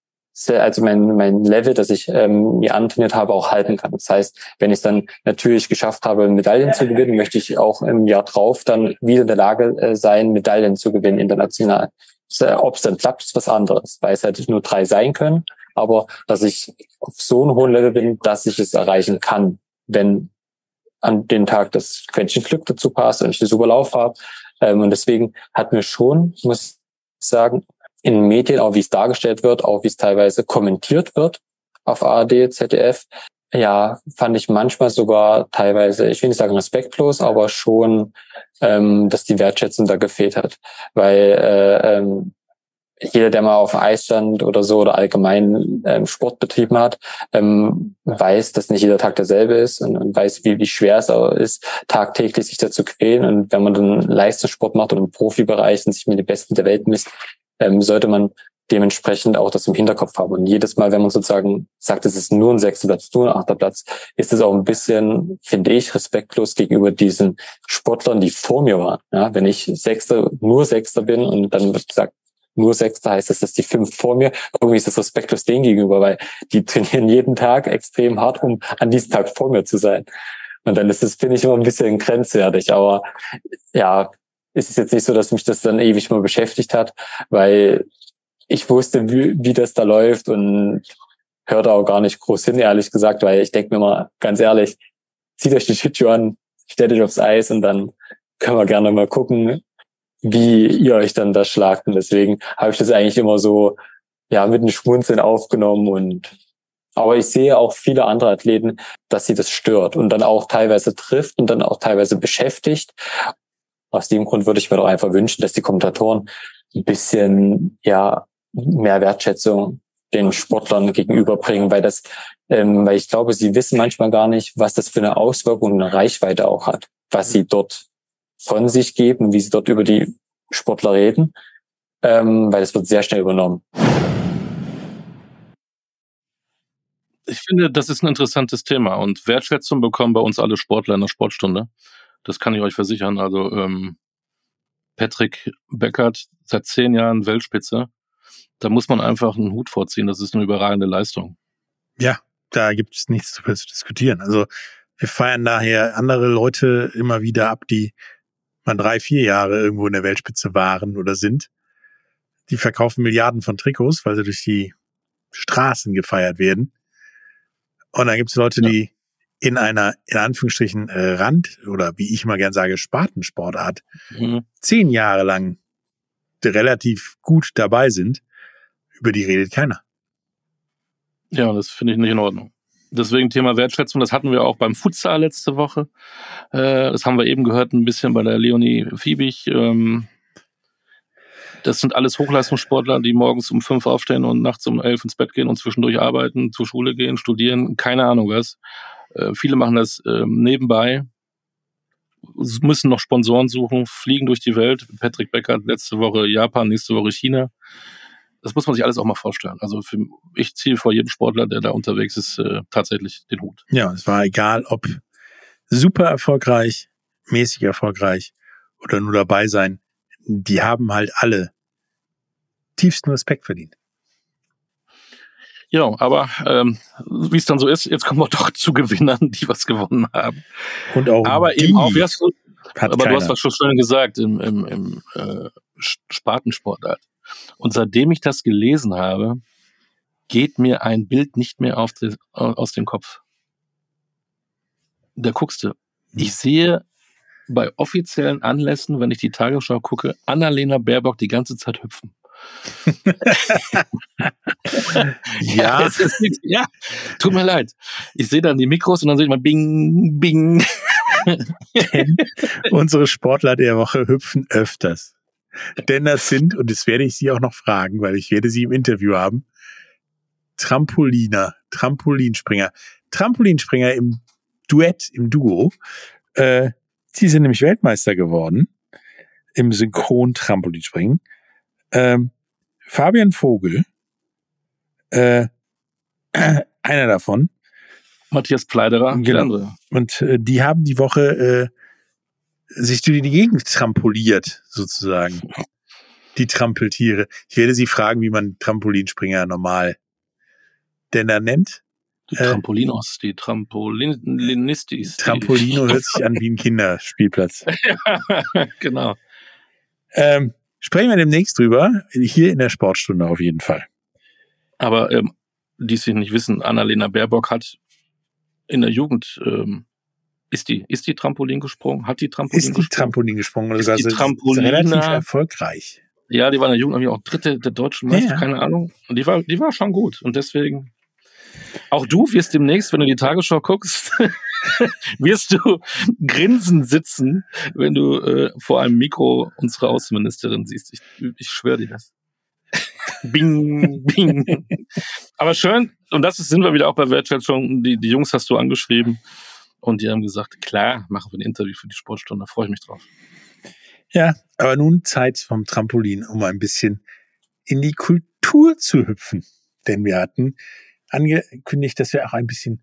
also mein, mein Level, das ich ähm, mir antrainiert habe, auch halten kann. Das heißt, wenn ich es dann natürlich geschafft habe, Medaillen zu gewinnen, möchte ich auch im Jahr drauf dann wieder in der Lage äh, sein, Medaillen zu gewinnen international. Äh, Ob es dann klappt, ist was anderes, weil es halt nur drei sein können. Aber dass ich auf so einem hohen Level bin, dass ich es erreichen kann, wenn an den Tag das Quäntchen Glück dazu passt und ich den super Lauf habe. Ähm, und deswegen hat mir schon, muss ich sagen, in Medien, auch wie es dargestellt wird, auch wie es teilweise kommentiert wird auf ARD, ZDF, ja, fand ich manchmal sogar teilweise, ich will nicht sagen respektlos, aber schon, ähm, dass die Wertschätzung da gefehlt hat. Weil äh, ähm, jeder, der mal auf Eis stand oder so oder allgemein ähm, Sport betrieben hat, ähm, weiß, dass nicht jeder Tag derselbe ist und, und weiß, wie, wie schwer es auch ist, tagtäglich sich dazu quälen. Und wenn man dann Leistungssport macht oder im Profibereich und sich mit den Besten der Welt misst, ähm, sollte man dementsprechend auch das im Hinterkopf haben. Und jedes Mal, wenn man sozusagen sagt, es ist nur ein sechster Platz, nur ein achter Platz, ist es auch ein bisschen, finde ich, respektlos gegenüber diesen Sportlern, die vor mir waren. Ja, wenn ich Sechster, nur Sechster bin und dann wird gesagt, nur Sechster heißt das, dass die fünf vor mir, irgendwie ist das respektlos denen gegenüber, weil die trainieren jeden Tag extrem hart, um an diesem Tag vor mir zu sein. Und dann ist das, finde ich, immer ein bisschen grenzwertig. Aber ja, ist es jetzt nicht so, dass mich das dann ewig mal beschäftigt hat, weil ich wusste, wie, wie das da läuft und hörte auch gar nicht groß hin, ehrlich gesagt, weil ich denke mir mal ganz ehrlich, zieht euch die Shitshow an, stellt euch aufs Eis und dann können wir gerne mal gucken, wie ihr euch dann da schlagt. Und deswegen habe ich das eigentlich immer so ja mit einem Schmunzeln aufgenommen und aber ich sehe auch viele andere Athleten, dass sie das stört und dann auch teilweise trifft und dann auch teilweise beschäftigt. Aus dem Grund würde ich mir doch einfach wünschen, dass die Kommentatoren ein bisschen ja mehr Wertschätzung den Sportlern gegenüberbringen, weil das, ähm, weil ich glaube, sie wissen manchmal gar nicht, was das für eine Auswirkung und eine Reichweite auch hat, was sie dort von sich geben, wie sie dort über die Sportler reden, ähm, weil das wird sehr schnell übernommen. Ich finde, das ist ein interessantes Thema und Wertschätzung bekommen bei uns alle Sportler in der Sportstunde. Das kann ich euch versichern. Also ähm, Patrick Beckert seit zehn Jahren Weltspitze. Da muss man einfach einen Hut vorziehen. Das ist eine überragende Leistung. Ja, da gibt es nichts zu diskutieren. Also wir feiern daher andere Leute immer wieder ab, die mal drei, vier Jahre irgendwo in der Weltspitze waren oder sind. Die verkaufen Milliarden von Trikots, weil sie durch die Straßen gefeiert werden. Und dann gibt es Leute, ja. die in einer, in Anführungsstrichen, äh, Rand- oder wie ich mal gern sage, Spatensportart mhm. zehn Jahre lang relativ gut dabei sind, über die redet keiner. Ja, das finde ich nicht in Ordnung. Deswegen Thema Wertschätzung, das hatten wir auch beim Futsal letzte Woche. Äh, das haben wir eben gehört, ein bisschen bei der Leonie Fiebig. Ähm, das sind alles Hochleistungssportler, die morgens um fünf aufstehen und nachts um elf ins Bett gehen und zwischendurch arbeiten, zur Schule gehen, studieren, keine Ahnung was. Äh, viele machen das äh, nebenbei, müssen noch Sponsoren suchen, fliegen durch die Welt. Patrick Becker letzte Woche Japan, nächste Woche China. Das muss man sich alles auch mal vorstellen. Also für, ich ziehe vor jedem Sportler, der da unterwegs ist, äh, tatsächlich den Hut. Ja, es war egal, ob super erfolgreich, mäßig erfolgreich oder nur dabei sein. Die haben halt alle tiefsten Respekt verdient. Ja, aber ähm, wie es dann so ist, jetzt kommen wir doch zu Gewinnern, die was gewonnen haben. Und auch aber eben auch, wie hast du, hat aber keiner. du hast was schon schön gesagt im, im, im äh, Spartensportart. Und seitdem ich das gelesen habe, geht mir ein Bild nicht mehr auf die, aus dem Kopf. Da guckst du. Ich sehe bei offiziellen Anlässen, wenn ich die Tagesschau gucke, Annalena Baerbock die ganze Zeit hüpfen. ja, ist nichts- ja, tut mir leid. Ich sehe dann die Mikros und dann sehe ich mal Bing, Bing. unsere Sportler der Woche hüpfen öfters. Denn das sind, und das werde ich Sie auch noch fragen, weil ich werde Sie im Interview haben, Trampoliner, Trampolinspringer. Trampolinspringer im Duett, im Duo. Äh, sie sind nämlich Weltmeister geworden im Synchron-Trampolinspringen. Ähm, Fabian Vogel, äh, einer davon, Matthias Pleiderer, der Genau. andere. und äh, die haben die Woche äh, sich durch die Gegend trampoliert, sozusagen. Die Trampeltiere. Ich werde sie fragen, wie man Trampolinspringer normal denn er nennt. Die Äh, Trampolinos, die Trampolinistis. Trampolino hört sich an wie ein Kinderspielplatz. genau. Ähm, sprechen wir demnächst drüber, hier in der Sportstunde auf jeden Fall. Aber ähm, die es nicht wissen, Annalena Baerbock hat in der Jugend ähm, ist die ist die Trampolin gesprungen, hat die Trampolin Ist die gesprungen. Trampolin gesprungen oder Ist sogar die ist Trampolina- relativ erfolgreich. ja, die war in der Jugend auch Dritte der deutschen Meister, ja. keine Ahnung. Und die war die war schon gut und deswegen auch du wirst demnächst, wenn du die Tagesschau guckst, wirst du grinsend sitzen, wenn du äh, vor einem Mikro unsere Außenministerin siehst. Ich, ich schwöre dir das. Bing, bing. Aber schön, und das ist, sind wir wieder auch bei Wertschätzung. Die, die Jungs hast du angeschrieben und die haben gesagt, klar, machen wir ein Interview für die Sportstunde, da freue ich mich drauf. Ja, aber nun Zeit vom Trampolin, um ein bisschen in die Kultur zu hüpfen. Denn wir hatten angekündigt, dass wir auch ein bisschen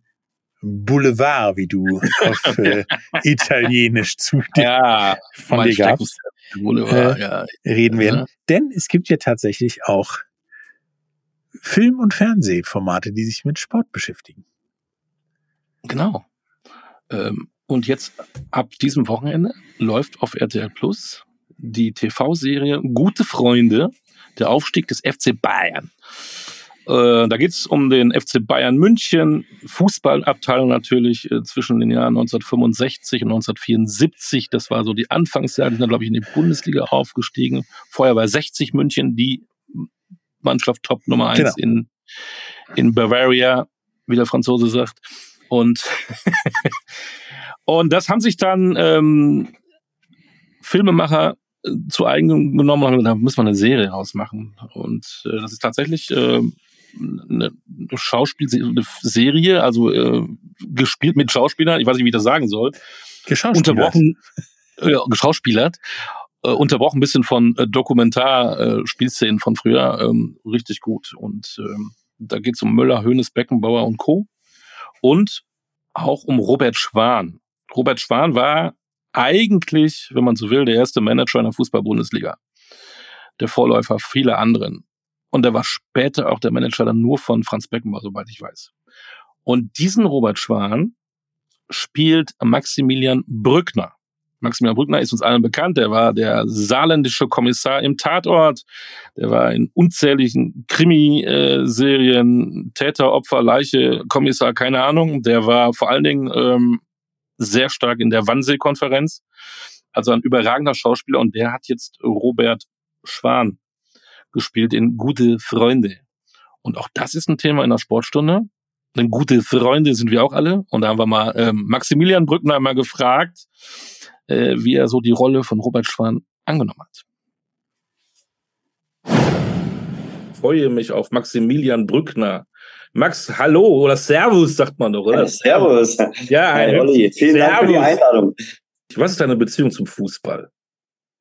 Boulevard, wie du auf äh, Italienisch zu dir Ja, von dir gabst, Boulevard, Äh, ja. reden werden. Ja. Denn es gibt ja tatsächlich auch Film- und Fernsehformate, die sich mit Sport beschäftigen. Genau. Ähm, und jetzt ab diesem Wochenende läuft auf RTL Plus die TV-Serie Gute Freunde, der Aufstieg des FC Bayern. Äh, da geht's um den FC Bayern München, Fußballabteilung natürlich äh, zwischen den Jahren 1965 und 1974. Das war so die Anfangsjahre, die sind, glaube ich, in die Bundesliga aufgestiegen. Vorher war 60 München die Mannschaft Top Nummer eins Genau. in, in Bavaria, wie der Franzose sagt. Und, und das haben sich dann ähm, Filmemacher äh, zu eigen genommen und haben gesagt, da muss man eine Serie rausmachen. Und äh, das ist tatsächlich äh, eine Schauspielserie, eine Serie, also äh, gespielt mit Schauspielern, ich weiß nicht, wie ich das sagen soll, unterbrochen, äh, geschauspielert, äh, unterbrochen ein bisschen von äh, Dokumentar-Spielszenen von früher, ähm, richtig gut. Und ähm, da geht es um Müller, Hönes, Beckenbauer und Co. Und auch um Robert Schwan. Robert Schwan war eigentlich, wenn man so will, der erste Manager in der Fußball-Bundesliga. Der Vorläufer vieler anderen. Und er war später auch der Manager dann nur von Franz Beckenbauer, soweit ich weiß. Und diesen Robert Schwan spielt Maximilian Brückner. Maximilian Brückner ist uns allen bekannt. Der war der saarländische Kommissar im Tatort. Der war in unzähligen Krimiserien, Täter, Opfer, Leiche, Kommissar, keine Ahnung. Der war vor allen Dingen ähm, sehr stark in der Wannsee-Konferenz. Also ein überragender Schauspieler. Und der hat jetzt Robert Schwan gespielt in Gute Freunde. Und auch das ist ein Thema in der Sportstunde. Denn gute Freunde sind wir auch alle. Und da haben wir mal ähm, Maximilian Brückner mal gefragt, äh, wie er so die Rolle von Robert Schwan angenommen hat. Freue mich auf Maximilian Brückner. Max, hallo oder Servus, sagt man doch, oder? Ja, servus. Ja, Hi, Olli. Vielen Dank für die Servus. Einladung. Was ist deine Beziehung zum Fußball?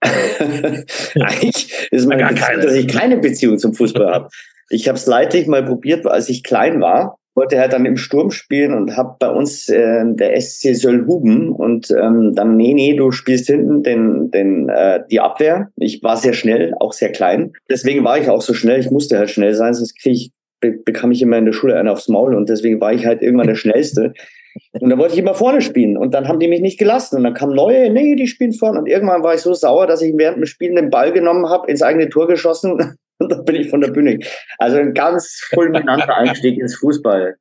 Eigentlich ist meine Beziehung, dass ich keine Beziehung zum Fußball habe. Ich habe es leidlich mal probiert, als ich klein war. Wollte halt dann im Sturm spielen und habe bei uns äh, der SC Söllhuben und ähm, dann, nee, nee, du spielst hinten den, den, äh, die Abwehr. Ich war sehr schnell, auch sehr klein. Deswegen war ich auch so schnell. Ich musste halt schnell sein, sonst krieg ich, be bekam ich immer in der Schule einen aufs Maul und deswegen war ich halt irgendwann der Schnellste. Und dann wollte ich immer vorne spielen. Und dann haben die mich nicht gelassen. Und dann kamen neue, nee, die spielen vorne. Und irgendwann war ich so sauer, dass ich während dem Spielen den Ball genommen habe, ins eigene Tor geschossen. Und dann bin ich von der Bühne. Also ein ganz fulminanter Einstieg ins Fußball.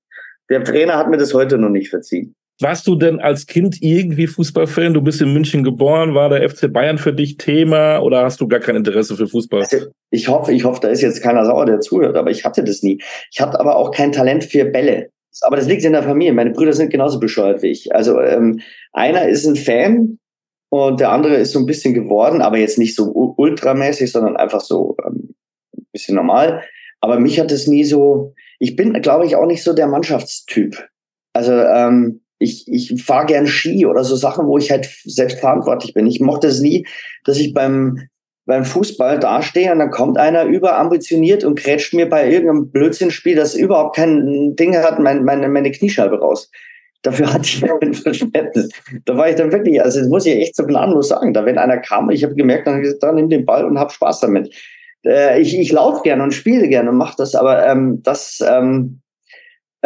Der Trainer hat mir das heute noch nicht verziehen. Warst du denn als Kind irgendwie Fußballfan? Du bist in München geboren. War der FC Bayern für dich Thema oder hast du gar kein Interesse für Fußball? Also ich hoffe, ich hoffe, da ist jetzt keiner sauer, der zuhört, aber ich hatte das nie. Ich hatte aber auch kein Talent für Bälle aber das liegt in der Familie. Meine Brüder sind genauso bescheuert wie ich. Also ähm, einer ist ein Fan und der andere ist so ein bisschen geworden, aber jetzt nicht so ultramäßig, sondern einfach so ähm, bisschen normal. Aber mich hat es nie so. Ich bin, glaube ich, auch nicht so der Mannschaftstyp. Also ähm, ich, ich fahre gern Ski oder so Sachen, wo ich halt selbst verantwortlich bin. Ich mochte es nie, dass ich beim beim Fußball dastehe und dann kommt einer überambitioniert und grätscht mir bei irgendeinem Blödsinnspiel, das überhaupt kein Ding hat, mein, meine, meine Kniescheibe raus. Dafür hatte ich kein Verständnis. Da war ich dann wirklich, also das muss ich echt so planlos sagen. Da wenn einer kam, ich habe gemerkt, dann gesagt, dann nimm den Ball und hab Spaß damit. Äh, ich ich laufe gerne und spiele gerne und mache das, aber ähm, das ähm,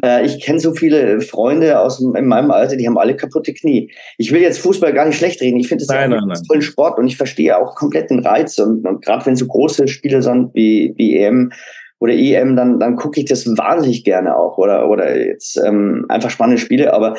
äh, ich kenne so viele Freunde aus in meinem Alter, die haben alle kaputte Knie. Ich will jetzt Fußball gar nicht schlecht reden. Ich finde es ein tollen Sport und ich verstehe auch komplett den Reiz. Und, und gerade wenn so große Spiele sind wie, wie EM oder EM, dann, dann gucke ich das wahnsinnig gerne auch. Oder, oder jetzt ähm, einfach spannende Spiele. Aber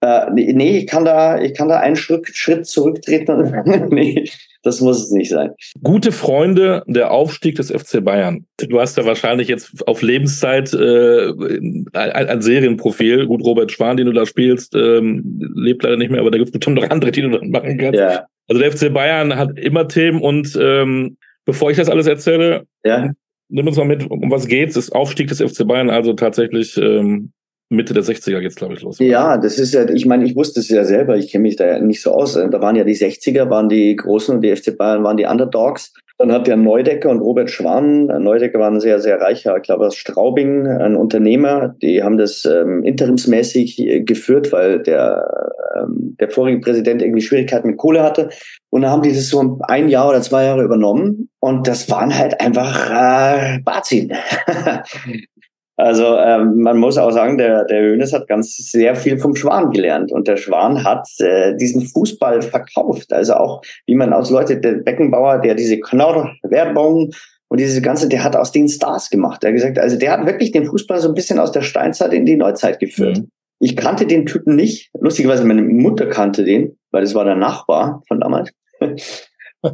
äh, nee, ich kann da, ich kann da einen Schritt, Schritt zurücktreten. nee, das muss es nicht sein. Gute Freunde, der Aufstieg des FC Bayern. Du hast ja wahrscheinlich jetzt auf Lebenszeit äh, ein, ein Serienprofil. Gut, Robert Schwan, den du da spielst, ähm, lebt leider nicht mehr, aber da gibt es bestimmt noch andere, die du dann machen kannst. Ja. Also der FC Bayern hat immer Themen und ähm, bevor ich das alles erzähle, ja. nimm uns mal mit, um was geht's. Das Aufstieg des FC Bayern, also tatsächlich ähm, Mitte der 60er geht's, glaube ich, los. Ja, das ist ja, ich meine, ich wusste es ja selber, ich kenne mich da ja nicht so aus. Da waren ja die 60er, waren die Großen und die FC Bayern waren die Underdogs. Dann hat der Neudecker und Robert Schwan, Neudecker war ein sehr, sehr reicher, ich glaube aus Straubing, ein Unternehmer, die haben das ähm, interimsmäßig äh, geführt, weil der, ähm, der vorige Präsident irgendwie Schwierigkeiten mit Kohle hatte. Und dann haben die das so ein Jahr oder zwei Jahre übernommen. Und das waren halt einfach äh, Bazin. Also ähm, man muss auch sagen, der, der Hönes hat ganz sehr viel vom Schwan gelernt und der Schwan hat äh, diesen Fußball verkauft. Also auch, wie man aus Leute, der Beckenbauer, der diese Knorr-Werbung und diese ganze, der hat aus den Stars gemacht. Der hat gesagt, also der hat wirklich den Fußball so ein bisschen aus der Steinzeit in die Neuzeit geführt. Mhm. Ich kannte den Typen nicht. Lustigerweise, meine Mutter kannte den, weil das war der Nachbar von damals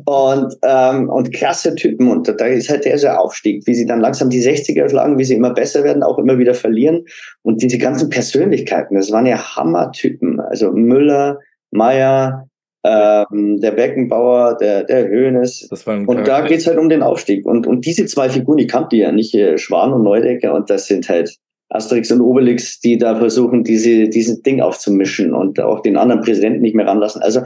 und, ähm, und klasse Typen. Und da ist halt der, der Aufstieg, wie sie dann langsam die 60er schlagen, wie sie immer besser werden, auch immer wieder verlieren. Und diese ganzen Persönlichkeiten, das waren ja Hammertypen. Also Müller, Meier, ähm, der Beckenbauer, der, der Höhnes. und da geht's halt um den Aufstieg. Und, und diese zwei Figuren, die kannte ja nicht, äh, Schwan und Neudecker, und das sind halt Asterix und Obelix, die da versuchen, diese, dieses Ding aufzumischen und auch den anderen Präsidenten nicht mehr ranlassen. Also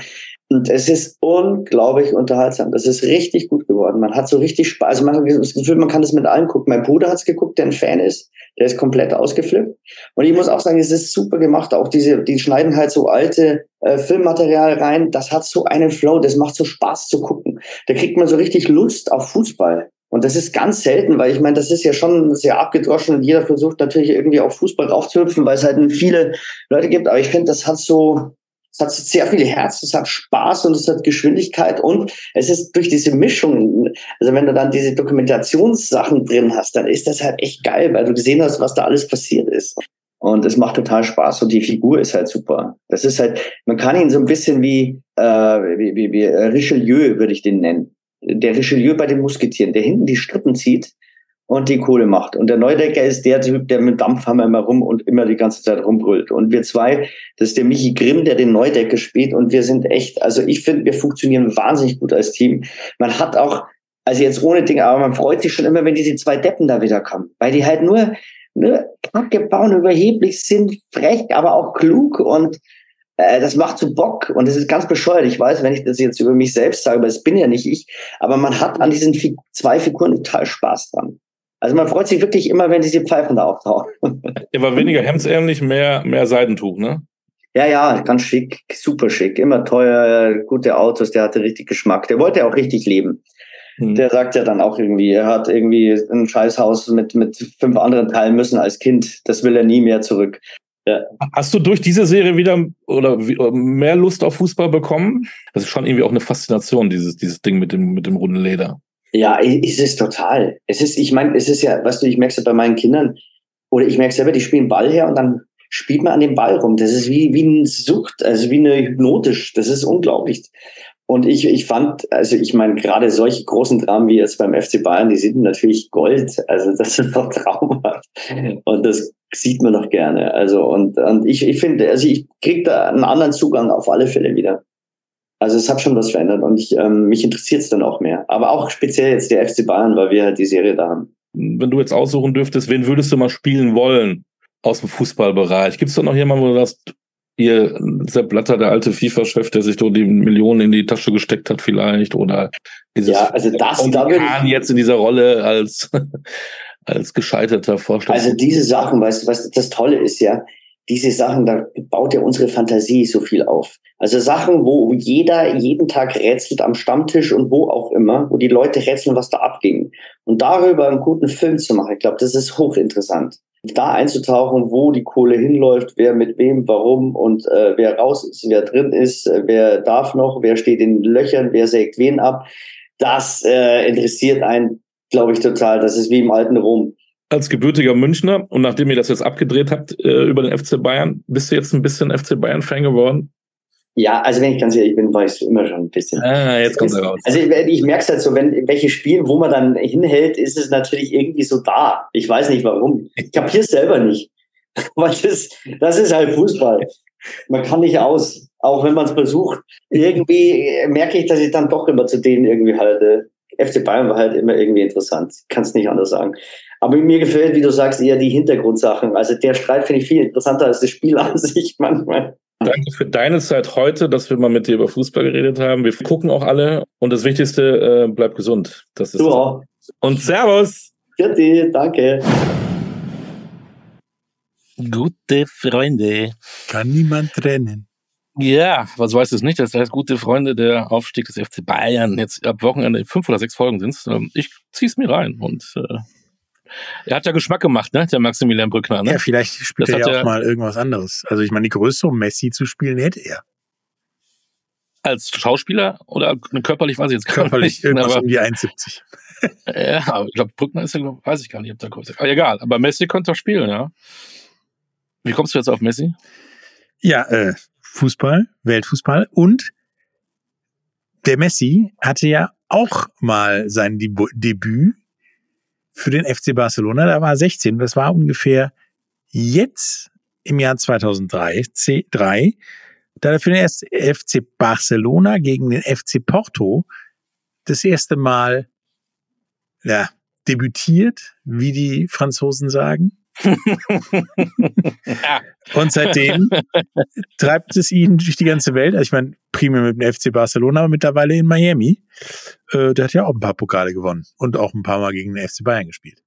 und es ist unglaublich unterhaltsam. Das ist richtig gut geworden. Man hat so richtig Spaß. Also man hat das Gefühl, man kann das mit allen gucken. Mein Bruder hat es geguckt, der ein Fan ist. Der ist komplett ausgeflippt. Und ich muss auch sagen, es ist super gemacht. Auch diese, die schneiden halt so alte äh, Filmmaterial rein. Das hat so einen Flow. Das macht so Spaß zu gucken. Da kriegt man so richtig Lust auf Fußball. Und das ist ganz selten, weil ich meine, das ist ja schon sehr abgedroschen und jeder versucht natürlich irgendwie auf Fußball raufzuhüpfen, weil es halt viele Leute gibt. Aber ich finde, das hat so, es hat sehr viel Herz, es hat Spaß und es hat Geschwindigkeit und es ist durch diese Mischung, also wenn du dann diese Dokumentationssachen drin hast, dann ist das halt echt geil, weil du gesehen hast, was da alles passiert ist. Und es macht total Spaß und die Figur ist halt super. Das ist halt, man kann ihn so ein bisschen wie, äh, wie, wie, wie Richelieu, würde ich den nennen. Der Richelieu bei den Musketieren, der hinten die Strippen zieht und die Kohle macht. Und der Neudecker ist der Typ, der mit Dampfhammer immer rum und immer die ganze Zeit rumbrüllt. Und wir zwei, das ist der Michi Grimm, der den Neudecker spielt. Und wir sind echt, also ich finde, wir funktionieren wahnsinnig gut als Team. Man hat auch, also jetzt ohne Dinge, aber man freut sich schon immer, wenn diese zwei Deppen da wieder kommen. Weil die halt nur, nur Kacke bauen, überheblich sind, frech, aber auch klug und das macht so Bock und das ist ganz bescheuert. Ich weiß, wenn ich das jetzt über mich selbst sage, aber es bin ja nicht ich, aber man hat an diesen Fig zwei Figuren total Spaß dran. Also man freut sich wirklich immer, wenn diese Pfeifen da auftauchen. Er war weniger hemdsähnlich, mehr, mehr Seidentuch, ne? Ja, ja, ganz schick, super schick, immer teuer, gute Autos, der hatte richtig Geschmack. Der wollte auch richtig leben. Mhm. Der sagt ja dann auch irgendwie, er hat irgendwie ein Scheißhaus mit, mit fünf anderen teilen müssen als Kind. Das will er nie mehr zurück. Ja. Hast du durch diese Serie wieder oder mehr Lust auf Fußball bekommen? Das ist schon irgendwie auch eine Faszination, dieses, dieses Ding mit dem, mit dem runden Leder. Ja, ist es total. Es ist, ich meine, es ist ja, weißt du, ich merke es bei meinen Kindern, oder ich merke selber, die spielen Ball her und dann spielt man an dem Ball rum. Das ist wie, wie eine Sucht, also wie eine hypnotisch. Das ist unglaublich. Und ich, ich fand, also ich meine, gerade solche großen Dramen wie jetzt beim FC Bayern, die sind natürlich Gold. Also das ist doch traumhaft. Und das sieht man doch gerne. Also und, und ich, ich finde, also ich kriege da einen anderen Zugang auf alle Fälle wieder. Also es hat schon was verändert und ich, ähm, mich interessiert es dann auch mehr. Aber auch speziell jetzt der FC Bayern, weil wir halt die Serie da haben. Wenn du jetzt aussuchen dürftest, wen würdest du mal spielen wollen aus dem Fußballbereich? Gibt es da noch jemanden, wo du sagst, ihr Sepp Blatter, der alte FIFA-Chef, der sich doch die Millionen in die Tasche gesteckt hat vielleicht oder dieses ja, also das da ich, jetzt in dieser Rolle als als gescheiterter Vorstand. Also diese Sachen, weißt du, was das Tolle ist ja, diese Sachen, da baut ja unsere Fantasie so viel auf. Also Sachen, wo jeder jeden Tag rätselt am Stammtisch und wo auch immer, wo die Leute rätseln, was da abging. Und darüber einen guten Film zu machen, ich glaube, das ist hochinteressant da einzutauchen, wo die Kohle hinläuft, wer mit wem, warum und äh, wer raus ist, wer drin ist, äh, wer darf noch, wer steht in Löchern, wer sägt wen ab, das äh, interessiert einen, glaube ich, total. Das ist wie im alten Rom. Als gebürtiger Münchner und nachdem ihr das jetzt abgedreht habt äh, über den FC Bayern, bist du jetzt ein bisschen FC Bayern-Fan geworden? Ja, also wenn ich ganz ehrlich bin, war ich immer schon ein bisschen. Ah, jetzt kommt er raus. Also ich, ich merke es halt so, wenn welche Spiele, wo man dann hinhält, ist es natürlich irgendwie so da. Ich weiß nicht warum. Ich kapiere es selber nicht. Aber das, das ist halt Fußball. Man kann nicht aus, auch wenn man es versucht. Irgendwie merke ich, dass ich dann doch immer zu denen irgendwie halte. FC Bayern war halt immer irgendwie interessant. Kann es nicht anders sagen. Aber mir gefällt, wie du sagst, eher die Hintergrundsachen. Also der Streit finde ich viel interessanter als das Spiel an sich manchmal. Danke für deine Zeit heute, dass wir mal mit dir über Fußball geredet haben. Wir gucken auch alle und das Wichtigste, äh, bleib gesund. Das ist du auch. Und Servus. Bitte, danke. Gute Freunde. Kann niemand trennen. Ja, was weiß es nicht. Das heißt, gute Freunde, der Aufstieg des FC Bayern. Jetzt ab Wochenende fünf oder sechs Folgen sind ähm, Ich zieh's mir rein und äh, er hat ja Geschmack gemacht, ne, der Maximilian Brückner. Ne? Ja, vielleicht spielt das er ja auch mal irgendwas anderes. Also ich meine, die Größe, um Messi zu spielen, hätte er. Als Schauspieler oder körperlich weiß ich jetzt gar körperlich nicht. Körperlich irgendwas aber, um die 1,70. ja, aber ich glaube, Brückner ist ja, weiß ich gar nicht, ob der Größe Aber egal, aber Messi könnte doch spielen, ja. Wie kommst du jetzt auf Messi? Ja, äh, Fußball, Weltfußball und der Messi hatte ja auch mal sein Debüt für den FC Barcelona. Da war er 16. Das war ungefähr jetzt im Jahr 2003, C3, da er für den FC Barcelona gegen den FC Porto das erste Mal ja, debütiert, wie die Franzosen sagen. Und seitdem treibt es ihn durch die ganze Welt. Also ich meine, primär mit dem FC Barcelona, aber mittlerweile in Miami. Äh, der hat ja auch ein paar Pokale gewonnen und auch ein paar Mal gegen den FC Bayern gespielt.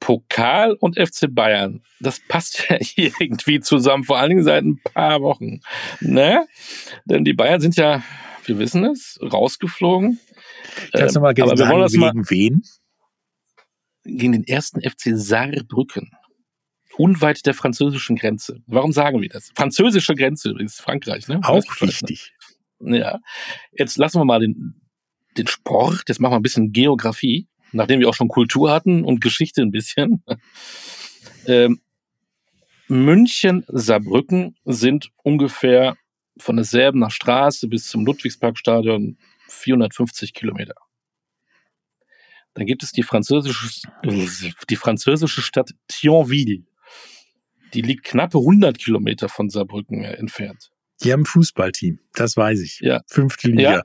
Pokal und FC Bayern, das passt ja irgendwie zusammen, vor allen Dingen seit ein paar Wochen. Ne? Denn die Bayern sind ja, wir wissen es, rausgeflogen. Kannst du mal ähm, sagen, wir wollen das gegen mal, wen? Gegen den ersten FC Saarbrücken. Unweit der französischen Grenze. Warum sagen wir das? Französische Grenze übrigens, Frankreich, ne? Auch wichtig. Ja. Jetzt lassen wir mal den, den Sport, jetzt machen wir ein bisschen Geografie, nachdem wir auch schon Kultur hatten und Geschichte ein bisschen. ähm, München, Saarbrücken sind ungefähr von derselben nach Straße bis zum Ludwigsparkstadion 450 Kilometer. Dann gibt es die französische, die französische Stadt Thionville. Die liegt knappe 100 Kilometer von Saarbrücken entfernt. Die haben ein Fußballteam, das weiß ich. Ja. Fünfte Liga. Ja.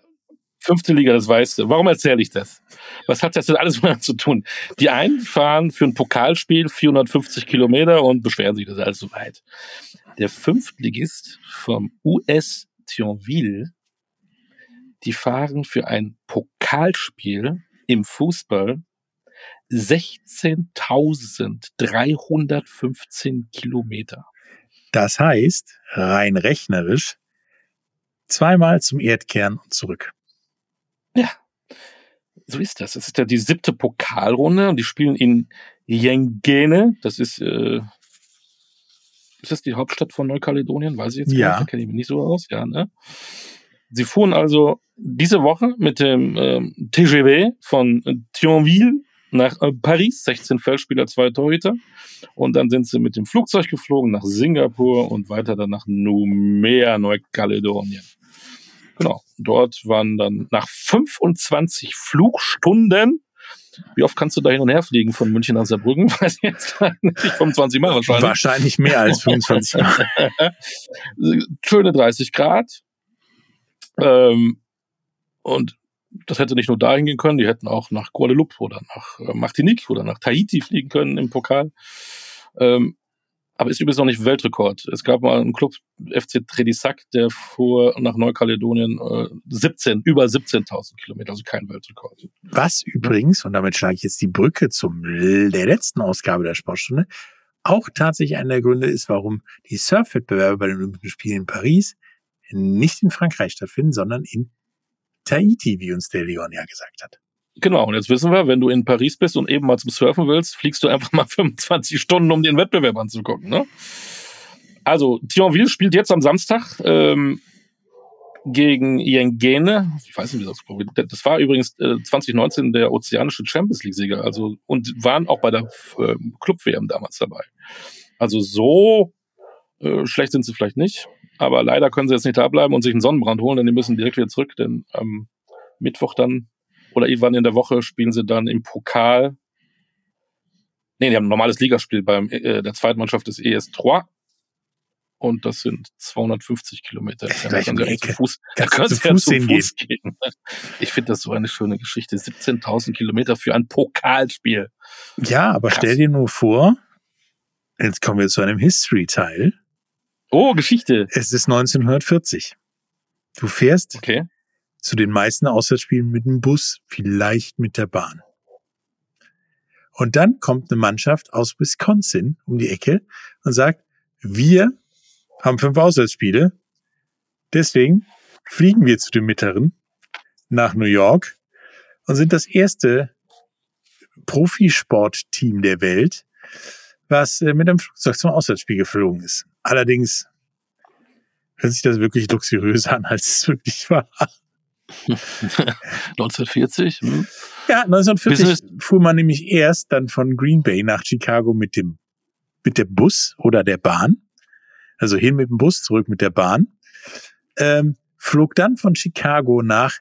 Fünfte Liga, das weißt du. Warum erzähle ich das? Was hat das denn alles miteinander zu tun? Die einen fahren für ein Pokalspiel 450 Kilometer und beschweren sich, das ist alles so weit. Der Fünftligist vom US Thionville, die fahren für ein Pokalspiel im Fußball 16.315 Kilometer. Das heißt, rein rechnerisch, zweimal zum Erdkern und zurück. Ja, so ist das. Es ist ja die siebte Pokalrunde und die spielen in Yengene. Das ist, äh, ist das die Hauptstadt von Neukaledonien? Weiß ich jetzt Ja. gar nicht, da kenne ich mich nicht so aus. Ja, ne? Sie fuhren also diese Woche mit dem ähm, TGV von Thionville nach äh, Paris, 16 Feldspieler, zwei Torhüter. Und dann sind sie mit dem Flugzeug geflogen nach Singapur und weiter dann nach Numea, Neukaledonien. Genau. Dort waren dann nach 25 Flugstunden, wie oft kannst du da hin und her fliegen von München nach Saarbrücken? Weiß ich jetzt nicht. 25 Mal wahrscheinlich. Wahrscheinlich mehr als 25 Mal. Schöne 30 Grad. Ähm, und das hätte nicht nur dahin gehen können, die hätten auch nach Guadeloupe oder nach äh, Martinique oder nach Tahiti fliegen können im Pokal. Ähm, aber ist übrigens noch nicht Weltrekord. Es gab mal einen Club, FC Trédissac, der fuhr nach Neukaledonien äh, 17, über 17.000 Kilometer, also kein Weltrekord. Was übrigens, und damit schlage ich jetzt die Brücke zum der letzten Ausgabe der Sportstunde, auch tatsächlich einer der Gründe ist, warum die Surfwettbewerbe bei den Olympischen Spielen in Paris nicht in Frankreich stattfinden, sondern in Tahiti, wie uns der Leon ja gesagt hat. Genau, und jetzt wissen wir, wenn du in Paris bist und eben mal zum Surfen willst, fliegst du einfach mal 25 Stunden, um den Wettbewerb anzugucken. Ne? Also, Thionville spielt jetzt am Samstag ähm, gegen Yengene. Ich weiß nicht, wie das ist. Das war übrigens äh, 2019 der ozeanische Champions League-Sieger. Also, und waren auch bei der äh, Club-WM damals dabei. Also so äh, schlecht sind sie vielleicht nicht. Aber leider können sie jetzt nicht da bleiben und sich einen Sonnenbrand holen, denn die müssen direkt wieder zurück, denn am Mittwoch dann oder irgendwann in der Woche spielen sie dann im Pokal. Nee, die haben ein normales Ligaspiel beim äh, der zweiten Mannschaft des ES Troyes. Und das sind 250 Kilometer. Da können sie ja zu. Fuß, da können sie ja Fuß zu. Fuß gehen. Ich finde das so eine schöne Geschichte. 17.000 Kilometer für ein Pokalspiel. Ja, aber Krass. stell dir nur vor, jetzt kommen wir zu einem History-Teil. Oh, Geschichte. Es ist 1940. Du fährst Okay. zu den meisten Auswärtsspielen mit dem Bus, vielleicht mit der Bahn. Und dann kommt eine Mannschaft aus Wisconsin um die Ecke und sagt, wir haben fünf Auswärtsspiele, deswegen fliegen wir zu den Mittleren nach New York und sind das erste Profisportteam der Welt, was äh, mit einem Flugzeug zum Auswärtsspiel geflogen ist. Allerdings hört sich das wirklich luxuriös an, als es wirklich war. 1940. Hm. Ja, 1940 Business- fuhr man nämlich erst dann von Green Bay nach Chicago mit dem mit dem Bus oder der Bahn. Also hin mit dem Bus, zurück mit der Bahn. Ähm, flog dann von Chicago nach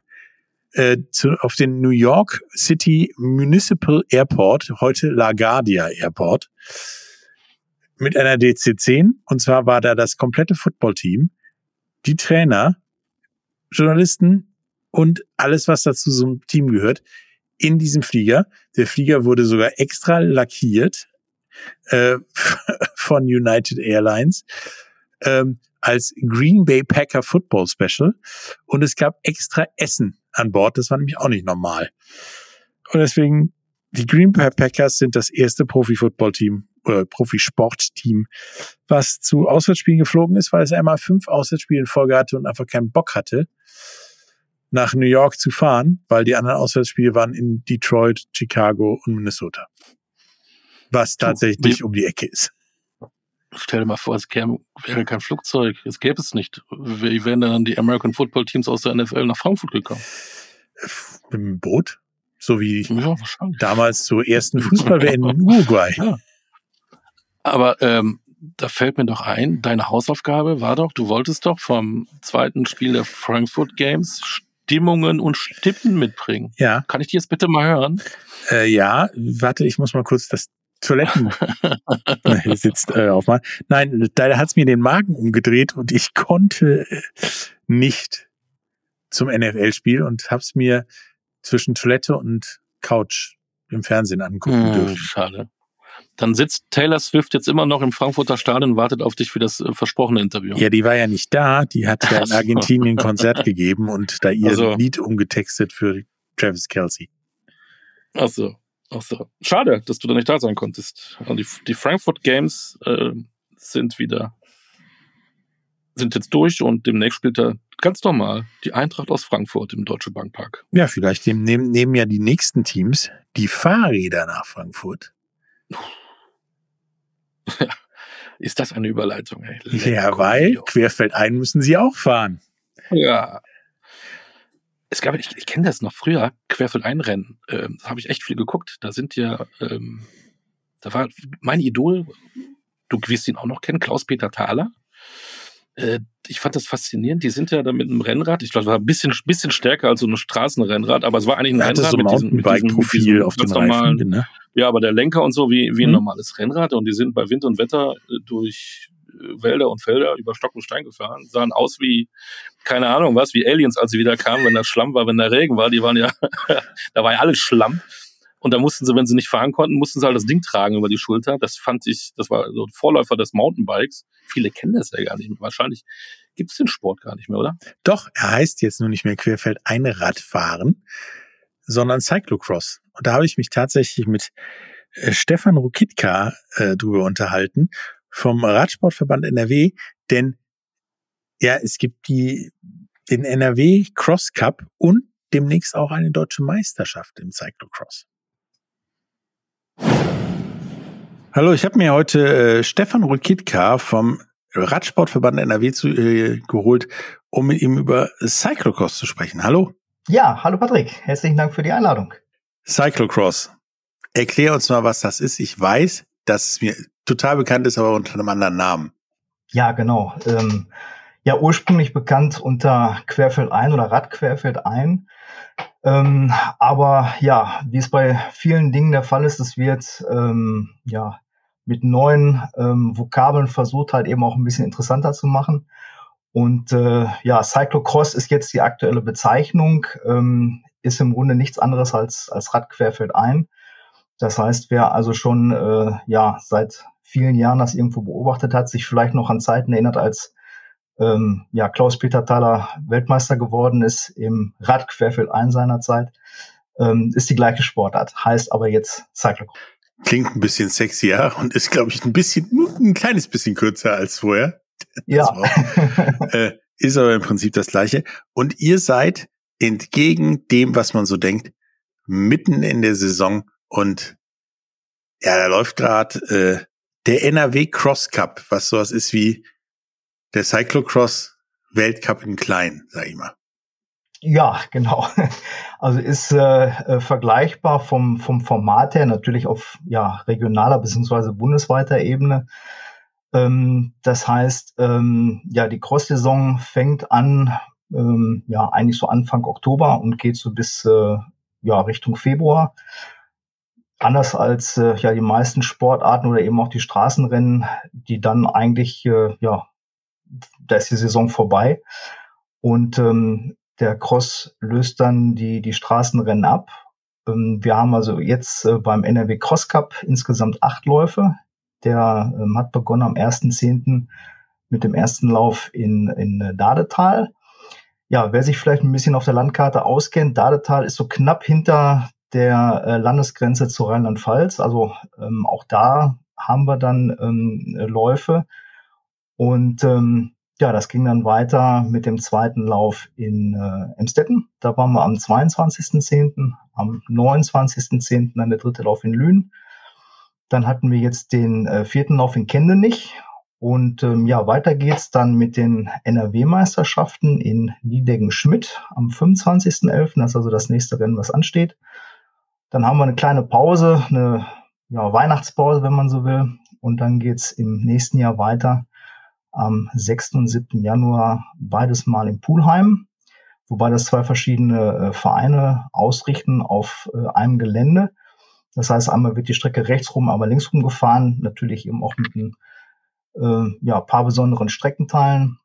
äh, zu, auf den New York City Municipal Airport, heute LaGuardia Airport, mit einer DC-10. Und zwar war da das komplette Footballteam, die Trainer, Journalisten und alles, was dazu einem Team gehört, in diesem Flieger. Der Flieger wurde sogar extra lackiert äh, von United Airlines ähm, als Green Bay Packer Football Special. Und es gab extra Essen an Bord. Das war nämlich auch nicht normal. Und deswegen, die Green Bay Packers sind das erste Profi-Football-Team oder Profisportteam, was zu Auswärtsspielen geflogen ist, weil es einmal fünf Auswärtsspiele in Folge hatte und einfach keinen Bock hatte, nach New York zu fahren, weil die anderen Auswärtsspiele waren in Detroit, Chicago und Minnesota. Was tatsächlich um die Ecke ist. Stell dir mal vor, es käme, wäre kein Flugzeug. Es gäbe es nicht. Wie wären dann die American Football Teams aus der NFL nach Frankfurt gekommen? Mit dem Boot. So wie Ja, damals zur ersten Fußball-WM in Uruguay. Aber ähm, da fällt mir doch ein, deine Hausaufgabe war doch, du wolltest doch vom zweiten Spiel der Frankfurt Games Stimmungen und Stimmen mitbringen. Ja, Kann ich die jetzt bitte mal hören? äh, ja, warte, ich muss mal kurz das Toiletten Hier sitzt äh, aufmachen. Nein, da hat's mir den Magen umgedreht und ich konnte äh, nicht zum NFL-Spiel und hab's mir zwischen Toilette und Couch im Fernsehen angucken Hm, dürfen. schade. Dann sitzt Taylor Swift jetzt immer noch im Frankfurter Stadion und wartet auf dich für das äh, versprochene Interview. Ja, die war ja nicht da. Die hat ja in. Argentinien ein Konzert gegeben und da ihr Also. Lied umgetextet für Travis Kelsey. Ach so. Ach so. Schade, dass du da nicht da sein konntest. Die, die Frankfurt Games äh, sind wieder sind jetzt durch und demnächst spielt er ganz normal die Eintracht aus Frankfurt im Deutsche Bankpark. Ja, vielleicht nehmen, nehmen, ja die nächsten Teams die Fahrräder nach Frankfurt. Ist das eine Überleitung? Ey? Ja, weil mio. querfeldein müssen sie auch fahren. Ja. Es gab, ich, ich kenne das noch früher, Querfeldeinrennen. Ähm, da habe ich echt viel geguckt. Da sind ja, ähm, da war mein Idol, du wirst ihn auch noch kennen, Klaus-Peter Thaler. Äh, ich fand das faszinierend. Die sind ja da mit einem Rennrad. Ich glaube, war ein bisschen, bisschen stärker als so ein Straßenrennrad, aber es war eigentlich ein Rennrad so mit diesem, mit diesem, diesem auf normalen, Reifen. Ne? ja, aber der Lenker und so wie, wie ein Mhm. normales Rennrad und die sind bei Wind und Wetter äh, durch Wälder und Felder über Stock und Stein gefahren, sahen aus wie, keine Ahnung was, wie Aliens, als sie wieder kamen, wenn da Schlamm war, wenn da Regen war, die waren ja, da war ja alles Schlamm. Und da mussten sie, wenn sie nicht fahren konnten, mussten sie halt das Ding tragen über die Schulter. Das fand ich, das war so ein Vorläufer des Mountainbikes. Viele kennen das ja gar nicht mehr. Wahrscheinlich gibt es den Sport gar nicht mehr, oder? Doch, er heißt jetzt nur nicht mehr Querfeldeinradfahren, sondern Cyclocross. Und da habe ich mich tatsächlich mit äh, Stefan Rukitka äh, drüber unterhalten vom Radsportverband NRW, denn ja, es gibt die, den NRW Cross Cup und demnächst auch eine deutsche Meisterschaft im Cyclocross. Hallo, ich habe mir heute äh, Stefan Rukitka vom Radsportverband NRW zu, äh, geholt, um mit ihm über Cyclocross zu sprechen. Hallo. Ja, hallo Patrick. Herzlichen Dank für die Einladung. Cyclocross. Erklär uns mal, was das ist. Ich weiß, dass es mir total bekannt ist, aber unter einem anderen Namen. Ja, genau. Ähm, ja, ursprünglich bekannt unter Querfeldein oder Radquerfeldein. Ähm, aber ja, wie es bei vielen Dingen der Fall ist, es wird ähm, ja mit neuen ähm, Vokabeln versucht, halt eben auch ein bisschen interessanter zu machen. Und äh, ja, Cyclocross ist jetzt die aktuelle Bezeichnung, ähm, ist im Grunde nichts anderes als, als Radquerfeldein. Das heißt, wer also schon äh, ja seit vielen Jahren das irgendwo beobachtet hat, sich vielleicht noch an Zeiten erinnert, als ähm, ja, Klaus-Peter Thaler Weltmeister geworden ist im Radquerfeldein seiner Zeit, ähm, ist die gleiche Sportart, heißt aber jetzt Cyclocross. Klingt ein bisschen sexier und ist, glaube ich, ein bisschen, nur ein kleines bisschen kürzer als vorher. Ja. Wort. Äh, ist aber im Prinzip das gleiche. Und ihr seid entgegen dem, was man so denkt, mitten in der Saison und ja, da läuft gerade äh, der NRW Cross Cup, was sowas ist wie der Cyclocross Weltcup in klein, sag ich mal. Ja, genau. Also ist äh, äh, vergleichbar vom, vom Format her, natürlich auf ja, regionaler beziehungsweise bundesweiter Ebene. Ähm, das heißt, ähm, ja, die Cross-Saison fängt an, ähm, ja, eigentlich so Anfang Oktober und geht so bis äh, ja, Richtung Februar. Anders als äh, ja die meisten Sportarten oder eben auch die Straßenrennen, die dann eigentlich, äh, ja, da ist die Saison vorbei. Und ähm, der Cross löst dann die, die Straßenrennen ab. Ähm, wir haben also jetzt äh, beim NRW Cross Cup insgesamt acht Läufe. Der ähm, hat begonnen am 1.10. mit dem ersten Lauf in, in äh, Dadetal. Ja, wer sich vielleicht ein bisschen auf der Landkarte auskennt, Dadetal ist so knapp hinter der äh, Landesgrenze zu Rheinland-Pfalz. Also ähm, auch da haben wir dann ähm, Läufe. Und ähm, ja, das ging dann weiter mit dem zweiten Lauf in äh, Emstetten. Da waren wir am 22.10., am 29.10. dann der dritte Lauf in Lünen. Dann hatten wir jetzt den äh, vierten Lauf in Kendenich. Und ähm, ja, weiter geht's dann mit den NRW-Meisterschaften in Niedegen-Schmidt am 25.11. Das ist also das nächste Rennen, was ansteht. Dann haben wir eine kleine Pause, eine ja, Weihnachtspause, wenn man so will. Und dann geht's im nächsten Jahr weiter am 6. und 7. Januar beides mal in Pulheim, wobei das zwei verschiedene äh, Vereine ausrichten auf äh, einem Gelände. Das heißt, einmal wird die Strecke rechts rum, aber links rum gefahren, natürlich eben auch mit ein äh, ja, paar besonderen Streckenteilen.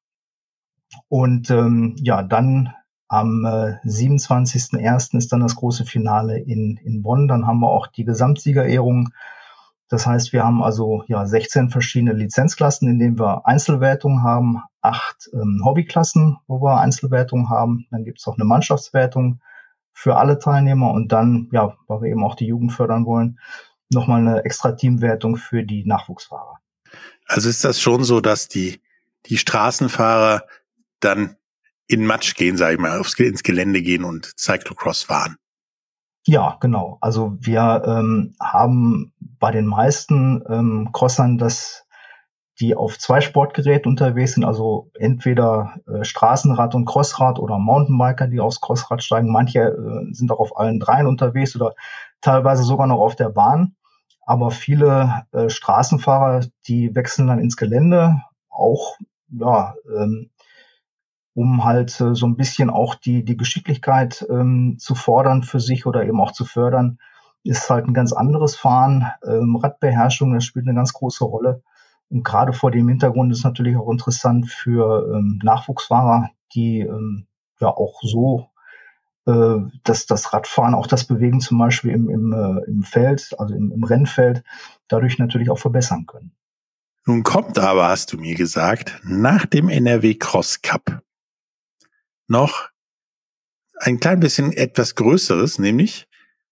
Und ähm, ja, dann Am äh, 27.01. ist dann das große Finale in, in Bonn. Dann haben wir auch die Gesamtsiegerehrung. Das heißt, wir haben also ja 16 verschiedene Lizenzklassen, in denen wir Einzelwertungen haben, acht ähm, Hobbyklassen, wo wir Einzelwertungen haben. Dann gibt es auch eine Mannschaftswertung für alle Teilnehmer und dann, ja, weil wir eben auch die Jugend fördern wollen, nochmal eine extra Teamwertung für die Nachwuchsfahrer. Also ist das schon so, dass die, die Straßenfahrer dann in Matsch gehen, sage ich mal, aufs, ins Gelände gehen und Cyclocross fahren. Ja, genau. Also wir ähm, haben bei den meisten ähm, Crossern das, die auf zwei Sportgeräten unterwegs sind, also entweder äh, Straßenrad und Crossrad oder Mountainbiker, die aufs Crossrad steigen. Manche äh, sind auch auf allen dreien unterwegs oder teilweise sogar noch auf der Bahn. Aber viele äh, Straßenfahrer, die wechseln dann ins Gelände, auch ja, ähm, um halt äh, so ein bisschen auch die, die Geschicklichkeit ähm, zu fordern für sich oder eben auch zu fördern, ist halt ein ganz anderes Fahren. Ähm, Radbeherrschung, das spielt eine ganz große Rolle. Und gerade vor dem Hintergrund ist natürlich auch interessant für ähm, Nachwuchsfahrer, die ähm, ja auch so äh, dass das Radfahren, auch das Bewegen zum Beispiel im, im, äh, im Feld, also im, im Rennfeld, dadurch natürlich auch verbessern können. Nun kommt aber, hast du mir gesagt, nach dem NRW Cross Cup noch ein klein bisschen etwas Größeres, nämlich,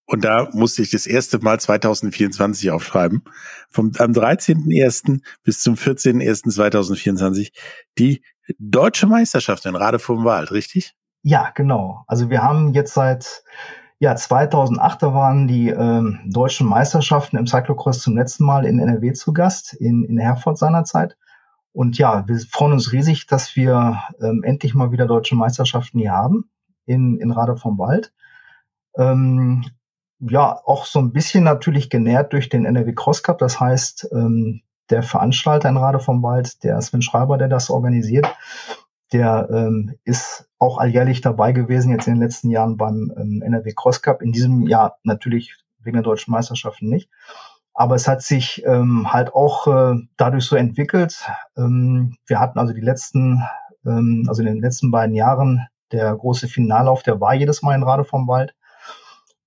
und da musste ich das erste Mal 2024 aufschreiben, vom, am 13.01. bis zum 14.01.2024 die Deutsche Meisterschaft in Rade vom Wald, richtig? Ja, genau. Also wir haben jetzt seit ja, 2008, da waren die ähm, deutschen Meisterschaften im Cyclocross zum letzten Mal in NRW zu Gast, in, in Herford seinerzeit. Und ja, wir freuen uns riesig, dass wir ähm, endlich mal wieder deutsche Meisterschaften hier haben in, in Rade vom Wald. Ähm, ja, auch so ein bisschen natürlich genährt durch den NRW Cross Cup. Das heißt, ähm, der Veranstalter in Rade vom Wald, der Sven Schreiber, der das organisiert, der ähm, ist auch alljährlich dabei gewesen, jetzt in den letzten Jahren beim ähm, NRW Cross Cup. In diesem Jahr natürlich wegen der deutschen Meisterschaften nicht. Aber es hat sich ähm, halt auch äh, dadurch so entwickelt. Ähm, wir hatten also die letzten, ähm, also in den letzten beiden Jahren der große Finallauf, der war jedes Mal in Rade vom Wald.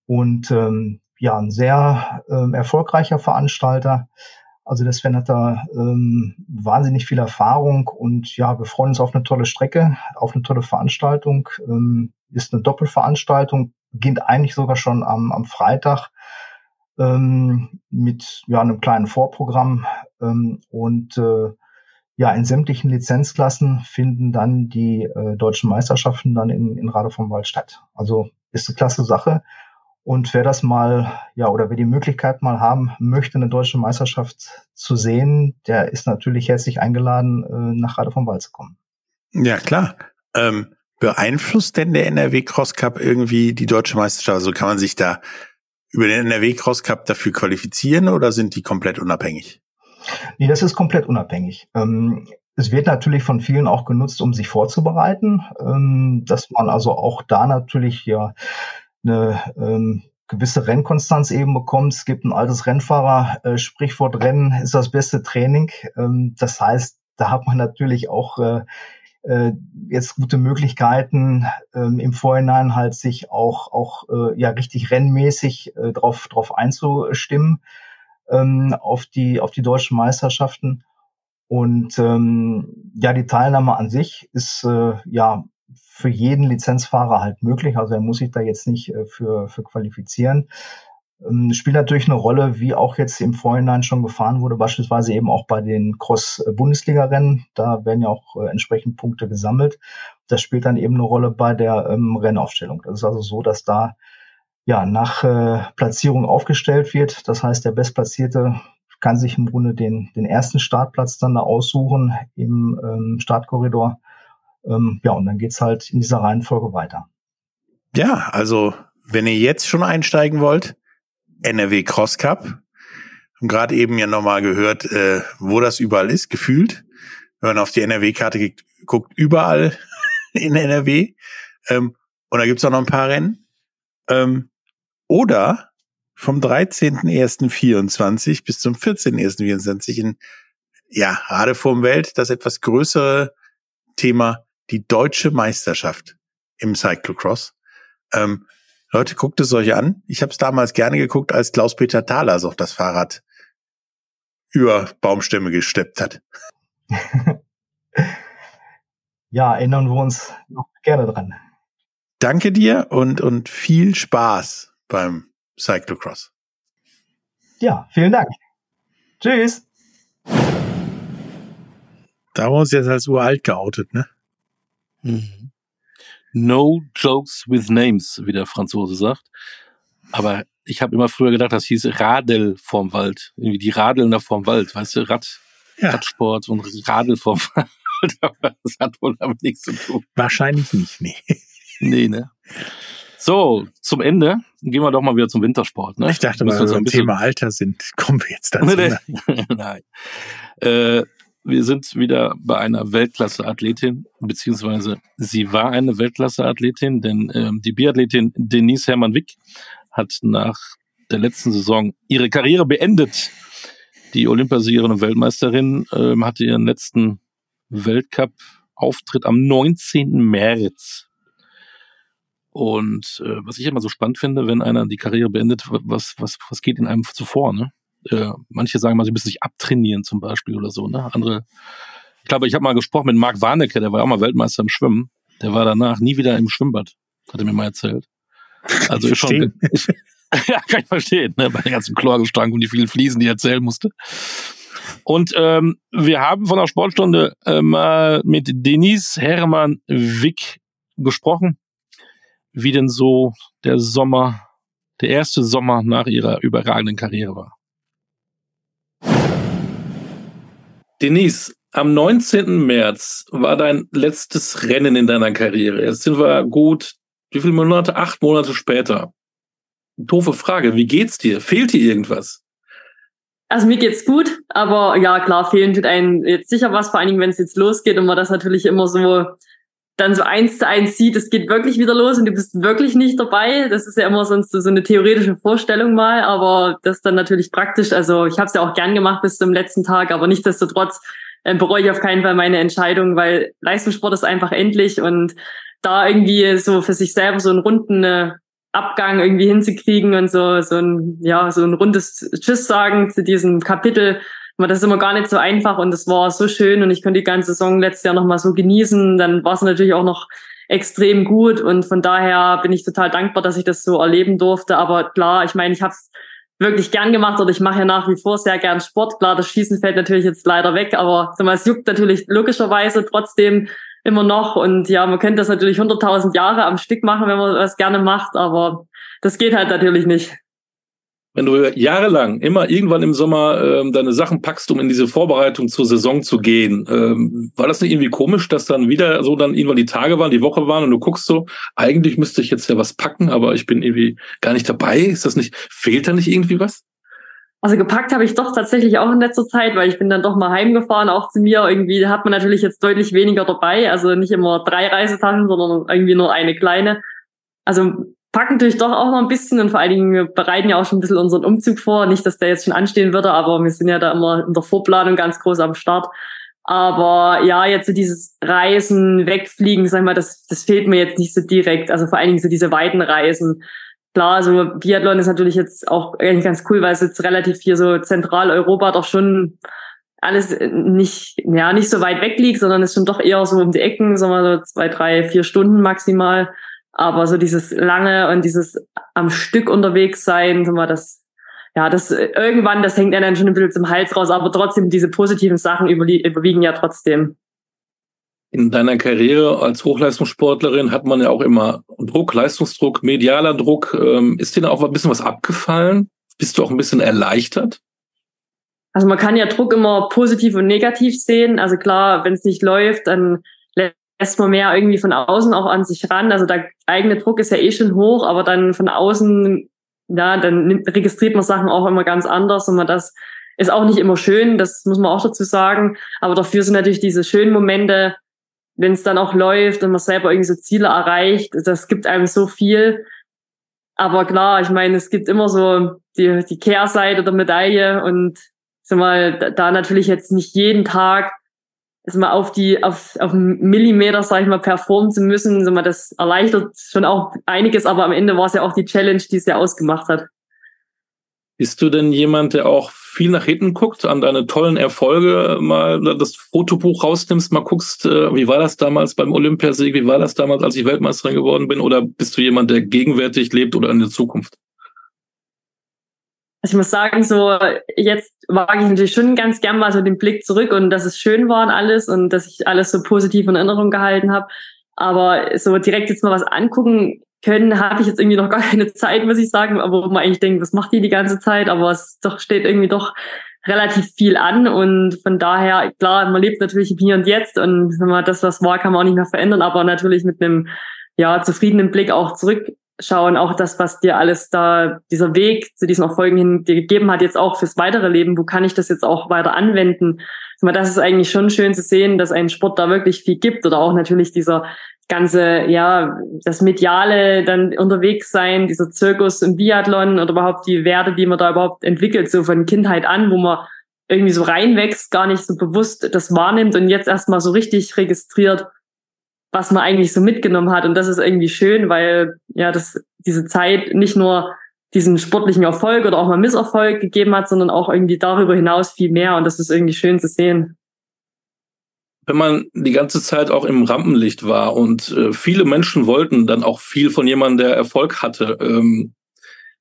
Und ähm, ja, ein sehr ähm, erfolgreicher Veranstalter. Also der Sven hat da ähm, wahnsinnig viel Erfahrung und ja, wir freuen uns auf eine tolle Strecke, auf eine tolle Veranstaltung. Ähm, ist eine Doppelveranstaltung, beginnt eigentlich sogar schon am, am Freitag ähm, mit ja, einem kleinen Vorprogramm ähm, und äh, ja, in sämtlichen Lizenzklassen finden dann die äh, deutschen Meisterschaften dann in, in Rade vom Wald statt. Also ist eine klasse Sache. Und wer das mal, ja, oder wer die Möglichkeit mal haben möchte, eine deutsche Meisterschaft zu sehen, der ist natürlich herzlich eingeladen, äh, nach Rade vom Wald zu kommen. Ja, klar. Ähm, beeinflusst denn der NRW Cross Cup irgendwie die deutsche Meisterschaft? Also kann man sich da über den NRW Cross Cup dafür qualifizieren oder sind die komplett unabhängig? Nee, das ist komplett unabhängig. Ähm, es wird natürlich von vielen auch genutzt, um sich vorzubereiten, ähm, dass man also auch da natürlich ja eine ähm, gewisse Rennkonstanz eben bekommt. Es gibt ein altes Rennfahrer, äh, Sprichwort Rennen ist das beste Training. Ähm, das heißt, da hat man natürlich auch äh, äh, jetzt gute Möglichkeiten ähm, im Vorhinein halt sich auch auch äh, ja richtig rennmäßig äh, drauf drauf einzustimmen ähm, auf die auf die deutschen Meisterschaften. Und ähm, ja die Teilnahme an sich ist äh, ja für jeden Lizenzfahrer halt möglich. Also er muss sich da jetzt nicht äh, für für qualifizieren spielt natürlich eine Rolle, wie auch jetzt im Vorhinein schon gefahren wurde, beispielsweise eben auch bei den Cross-Bundesliga-Rennen. Da werden ja auch äh, entsprechend Punkte gesammelt. Das spielt dann eben eine Rolle bei der ähm, Rennaufstellung. Das ist also so, dass da ja nach äh, Platzierung aufgestellt wird. Das heißt, der Bestplatzierte kann sich im Grunde den, den ersten Startplatz dann da aussuchen im ähm, Startkorridor. Ähm, ja, und dann geht's halt in dieser Reihenfolge weiter. Ja, also wenn ihr jetzt schon einsteigen wollt, NRW Cross Cup. Haben gerade eben ja nochmal gehört, äh, wo das überall ist, gefühlt. Wenn man auf die NRW-Karte guckt, überall in NRW. Ähm, und da gibt's auch noch ein paar Rennen. Ähm, oder vom 13.01.24 bis zum 14.01.24 in ja, gerade vorm Welt das etwas größere Thema, die deutsche Meisterschaft. im Cyclocross. Ähm, Leute, guckt es euch an. Ich habe es damals gerne geguckt, als Klaus-Peter Thaler auch das Fahrrad über Baumstämme gesteppt hat. ja, erinnern wir uns noch gerne dran. Danke dir und, und viel Spaß beim Cyclocross. Ja, vielen Dank. Tschüss. Da haben wir uns jetzt als uralt geoutet, ne? Mhm. No jokes with names, wie der Franzose sagt. Aber ich habe immer früher gedacht, das hieß Radel vorm Wald. Irgendwie die Radeln da vorm Wald, weißt du, Rad, ja. Radsport und Radel vorm Wald. das hat wohl damit nichts zu tun. Wahrscheinlich nicht, nee. Nee, ne? So, zum Ende gehen wir doch mal wieder zum Wintersport. Ne? Ich dachte, weil wir so ein Thema Alter sind, kommen wir jetzt dazu. Ne? Nein. Äh, wir sind wieder bei einer Weltklasse-Athletin, beziehungsweise sie war eine Weltklasse-Athletin, denn ähm, die Biathletin Denise Hermann-Wick hat nach der letzten Saison ihre Karriere beendet. Die Olympiasiegerin und Weltmeisterin ähm, hatte ihren letzten Weltcup-Auftritt am 19. März. Und äh, was ich immer so spannend finde, wenn einer die Karriere beendet, was, was, was geht in einem zuvor, ne? Äh, manche sagen mal, sie müssen sich abtrainieren zum Beispiel oder so, ne? Andere, ich glaube, ich habe mal gesprochen mit Marc Warnecke, der war auch mal Weltmeister im Schwimmen. Der war danach nie wieder im Schwimmbad, hat er mir mal erzählt. Also ist schon. ja, kann ich verstehen, ne? bei den ganzen Chlorgestank und die vielen Fliesen, die er erzählen musste. Und ähm, wir haben von der Sportstunde äh, mal mit Denise Hermann Wick gesprochen, wie denn so der Sommer, der erste Sommer nach ihrer überragenden Karriere war. Denise, am 19. März war dein letztes Rennen in deiner Karriere. Jetzt sind wir gut wie viele Monate? Acht Monate später. Doofe Frage. Wie geht's dir? Fehlt dir irgendwas? Also mir geht's gut, aber ja, klar, fehlen tut einem jetzt sicher was, vor allen Dingen, wenn es jetzt losgeht und man das natürlich immer so dann so eins zu eins sieht, es geht wirklich wieder los und du bist wirklich nicht dabei. Das ist ja immer sonst so, eine theoretische Vorstellung mal, aber das dann natürlich praktisch. Also ich habe es ja auch gern gemacht bis zum letzten Tag, aber nichtsdestotrotz äh, bereue ich auf keinen Fall meine Entscheidung, weil Leistungssport ist einfach endlich und da irgendwie so für sich selber so einen runden äh, Abgang irgendwie hinzukriegen und so, so ein, ja, so ein rundes Tschüss sagen zu diesem Kapitel. Aber das ist immer gar nicht so einfach und es war so schön und ich konnte die ganze Saison letztes Jahr nochmal so genießen. Dann war es natürlich auch noch extrem gut und von daher bin ich total dankbar, dass ich das so erleben durfte. Aber klar, ich meine, ich habe es wirklich gern gemacht oder ich mache ja nach wie vor sehr gern Sport. Klar, das Schießen fällt natürlich jetzt leider weg, aber es juckt natürlich logischerweise trotzdem immer noch. Und ja, man könnte das natürlich 100.000 Jahre am Stück machen, wenn man das gerne macht, aber das geht halt natürlich nicht. Wenn du jahrelang immer irgendwann im Sommer ähm, deine Sachen packst, um in diese Vorbereitung zur Saison zu gehen, ähm, war das nicht irgendwie komisch, dass dann wieder so dann irgendwann die Tage waren, die Woche waren und du guckst so, eigentlich müsste ich jetzt ja was packen, aber ich bin irgendwie gar nicht dabei. Ist das nicht, fehlt da nicht irgendwie was? Also gepackt habe ich doch tatsächlich auch in letzter Zeit, weil ich bin dann doch mal heimgefahren, auch zu mir. Irgendwie hat man natürlich jetzt deutlich weniger dabei. Also nicht immer drei Reisetaschen, sondern irgendwie nur eine kleine. Also packen natürlich doch auch noch ein bisschen und vor allen Dingen, wir bereiten ja auch schon ein bisschen unseren Umzug vor. Nicht, dass der jetzt schon anstehen würde, aber wir sind ja da immer in der Vorplanung ganz groß am Start. Aber ja, jetzt so dieses Reisen, Wegfliegen, sag mal, das, das fehlt mir jetzt nicht so direkt. Also vor allen Dingen so diese weiten Reisen klar, so Biathlon ist natürlich jetzt auch eigentlich ganz cool, weil es jetzt relativ hier so Zentraleuropa doch schon alles nicht, ja, nicht so weit weg liegt, sondern ist schon doch eher so um die Ecken, sagen wir so zwei, drei, vier Stunden maximal. Aber so dieses lange und dieses am Stück unterwegs sein, sagen wir, das, ja, das irgendwann, das hängt ja dann schon ein bisschen zum Hals raus, aber trotzdem diese positiven Sachen überwiegen ja trotzdem in deiner Karriere als Hochleistungssportlerin hat man ja auch immer Druck, Leistungsdruck, medialer Druck. Ähm, ist dir da auch ein bisschen was abgefallen? Bist du auch ein bisschen erleichtert? Also man kann ja Druck immer positiv und negativ sehen. Also klar, wenn es nicht läuft, dann lässt man mehr irgendwie von außen auch an sich ran. Also der eigene Druck ist ja eh schon hoch, aber dann von außen, ja, dann registriert man Sachen auch immer ganz anders und man das ist auch nicht immer schön, das muss man auch dazu sagen. Aber dafür sind natürlich diese schönen Momente wenn es dann auch läuft und man selber irgendwie so Ziele erreicht, das gibt einem so viel. Aber klar, ich meine, es gibt immer so die, die Kehrseite der Medaille und sag mal, da, da natürlich jetzt nicht jeden Tag ist mal auf die, auf, auf Millimeter, sag ich mal, performen zu müssen, so mal, das erleichtert schon auch einiges, aber am Ende war es ja auch die Challenge, die es ja ausgemacht hat. Bist du denn jemand, der auch viel nach hinten guckt, an deine tollen Erfolge mal das Fotobuch rausnimmst, mal guckst, äh, wie war das damals beim Olympiasieg, wie war das damals, als ich Weltmeisterin geworden bin, oder bist du jemand, der gegenwärtig lebt oder in der Zukunft? Also ich muss sagen, so jetzt wage ich natürlich schon ganz gern mal so den Blick zurück und dass es schön war und alles und dass ich alles so positiv in Erinnerung gehalten habe. Aber so direkt jetzt mal was angucken können, habe ich jetzt irgendwie noch gar keine Zeit, muss ich sagen, wo man eigentlich denkt, was macht die die ganze Zeit? Aber es doch steht irgendwie doch relativ viel an und von daher, klar, man lebt natürlich im Hier und Jetzt und das, was war, kann man auch nicht mehr verändern, aber natürlich mit einem ja, zufriedenen Blick auch zurück schauen, auch das, was dir alles da, dieser Weg zu diesen Erfolgen hin dir gegeben hat, jetzt auch fürs weitere Leben, wo kann ich das jetzt auch weiter anwenden? Das ist eigentlich schon schön zu sehen, dass ein Sport da wirklich viel gibt oder auch natürlich dieser ganze, ja, das Mediale dann unterwegs sein, dieser Zirkus im Biathlon oder überhaupt die Werte, die man da überhaupt entwickelt, so von Kindheit an, wo man irgendwie so reinwächst, gar nicht so bewusst das wahrnimmt und jetzt erstmal so richtig registriert, was man eigentlich so mitgenommen hat. Und das ist irgendwie schön, weil ja das diese Zeit nicht nur diesen sportlichen Erfolg oder auch mal Misserfolg gegeben hat, sondern auch irgendwie darüber hinaus viel mehr. Und das ist irgendwie schön zu sehen. Wenn man die ganze Zeit auch im Rampenlicht war und äh, viele Menschen wollten dann auch viel von jemandem, der Erfolg hatte, ähm,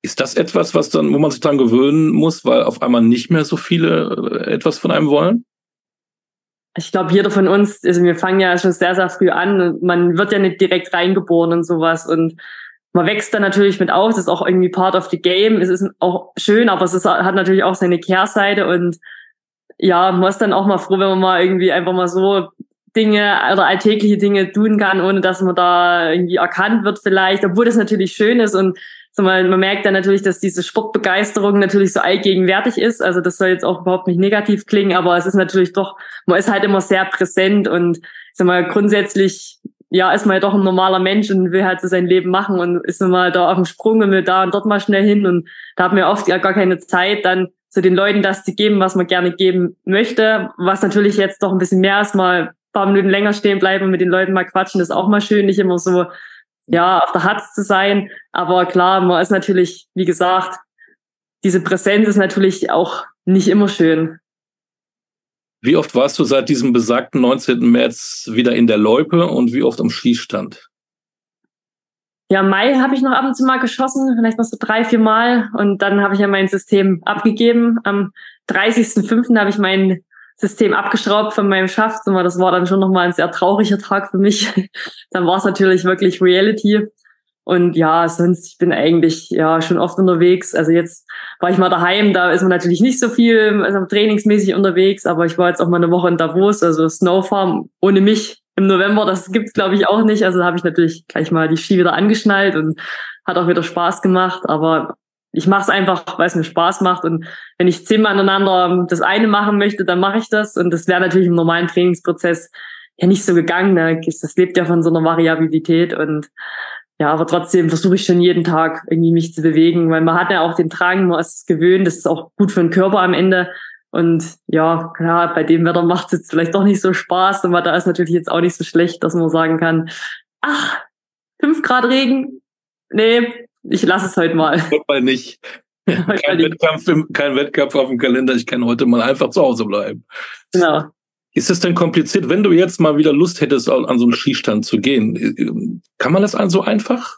ist das etwas, was dann, wo man sich dran gewöhnen muss, weil auf einmal nicht mehr so viele äh, etwas von einem wollen? Ich glaube, jeder von uns, also wir fangen ja schon sehr, sehr früh an und man wird ja nicht direkt reingeboren und sowas. Und man wächst dann natürlich mit auf, das ist auch irgendwie part of the game, es ist auch schön, aber es ist, hat natürlich auch seine Kehrseite. Und ja, man ist dann auch mal froh, wenn man mal irgendwie einfach mal so Dinge oder alltägliche Dinge tun kann, ohne dass man da irgendwie erkannt wird vielleicht, obwohl das natürlich schön ist. Und sag mal, man merkt dann natürlich, dass diese Sportbegeisterung natürlich so allgegenwärtig ist. Also das soll jetzt auch überhaupt nicht negativ klingen, aber es ist natürlich doch, man ist halt immer sehr präsent und sag mal, grundsätzlich ja, ist man ja doch ein normaler Mensch und will halt so sein Leben machen und ist immer da auf dem Sprung und will da und dort mal schnell hin und da hat man oft ja gar keine Zeit, dann zu den Leuten das zu geben, was man gerne geben möchte, was natürlich jetzt doch ein bisschen mehr ist, mal ein paar Minuten länger stehen bleiben und mit den Leuten mal quatschen, das ist auch mal schön, nicht immer so ja, auf der Hatz zu sein. Aber klar, man ist natürlich, wie gesagt, diese Präsenz ist natürlich auch nicht immer schön. Wie oft warst du seit diesem besagten 19. März wieder in der Loipe und wie oft am Schießstand? Ja, Mai habe ich noch ab und zu mal geschossen, vielleicht noch so drei, vier Mal. Und dann habe ich ja mein System abgegeben. Am 30.05. habe ich mein System abgeschraubt von meinem Schaffzimmer. Das war dann schon nochmal ein sehr trauriger Tag für mich. dann war es natürlich wirklich Reality. Und ja, sonst, ich bin eigentlich ja schon oft unterwegs. Also jetzt war ich mal daheim, da ist man natürlich nicht so viel also trainingsmäßig unterwegs, aber ich war jetzt auch mal eine Woche in Davos, also Snowfarm ohne mich im November, das gibt's glaube ich auch nicht. Also da habe ich natürlich gleich mal die Ski wieder angeschnallt und hat auch wieder Spaß gemacht. Aber ich mache es einfach, weil es mir Spaß macht. Und wenn ich zehnmal aneinander das eine machen möchte, dann mache ich das. Und das wäre natürlich im normalen Trainingsprozess ja nicht so gegangen. Das lebt ja von so einer Variabilität. Und ja, aber trotzdem versuche ich schon jeden Tag irgendwie mich zu bewegen, weil man hat ja auch den Drang, man ist es gewöhnt, das ist auch gut für den Körper am Ende. Und ja, klar, bei dem Wetter macht es jetzt vielleicht doch nicht so Spaß, aber da ist natürlich jetzt auch nicht so schlecht, dass man sagen kann, ach, fünf Grad Regen, nee, ich lasse es heute mal. Heute mal nicht. kein, Wettkampf im, kein Wettkampf auf dem Kalender. Ich kann heute mal einfach zu Hause bleiben. Genau. Ist es denn kompliziert, wenn du jetzt mal wieder Lust hättest, an so einen Skistand zu gehen? Kann man das so einfach?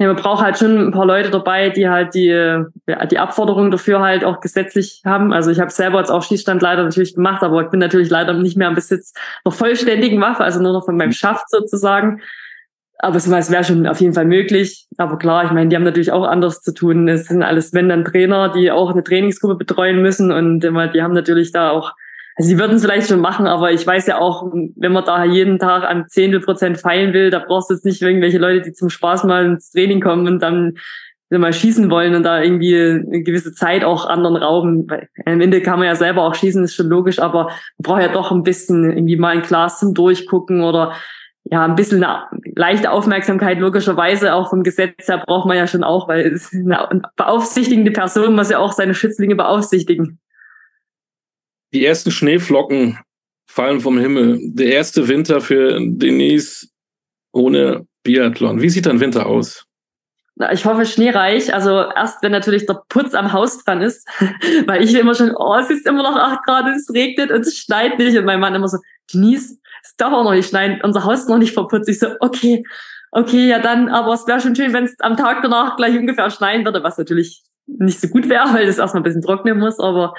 Ja, man braucht halt schon ein paar Leute dabei, die halt die, die Abforderungen dafür halt auch gesetzlich haben. Also ich habe selber jetzt auch Skistand leider natürlich gemacht, aber ich bin natürlich leider nicht mehr am Besitz einer vollständigen Waffe, also nur noch von meinem Schaft sozusagen. Aber es, wäre schon auf jeden Fall möglich. Aber klar, ich meine, die haben natürlich auch anders zu tun. Es sind alles, wenn dann Trainer, die auch eine Trainingsgruppe betreuen müssen und immer, die haben natürlich da auch, also die würden es vielleicht schon machen, aber ich weiß ja auch, wenn man da jeden Tag an Zehntel Prozent feilen will, da brauchst du jetzt nicht irgendwelche Leute, die zum Spaß mal ins Training kommen und dann mal schießen wollen und da irgendwie eine gewisse Zeit auch anderen rauben. Weil am Ende kann man ja selber auch schießen, ist schon logisch, aber man braucht ja doch ein bisschen irgendwie mal ein Glas zum Durchgucken oder ja, ein bisschen eine leichte Aufmerksamkeit, logischerweise auch vom Gesetz her braucht man ja schon auch, weil es eine beaufsichtigende Person muss ja auch seine Schützlinge beaufsichtigen. Die ersten Schneeflocken fallen vom Himmel. Der erste Winter für Denise ohne Biathlon. Wie sieht dein Winter aus? Na, ich hoffe schneereich. Also erst, wenn natürlich der Putz am Haus dran ist, weil ich immer schon, oh, es ist immer noch acht Grad, es regnet und es schneit nicht. Und mein Mann immer so, Denise, es darf auch noch nicht schneien, unser Haus ist noch nicht verputzt. Ich so, okay, okay, ja dann, aber es wäre schon schön, wenn es am Tag danach gleich ungefähr schneien würde, was natürlich nicht so gut wäre, weil das erstmal ein bisschen trocknen muss, aber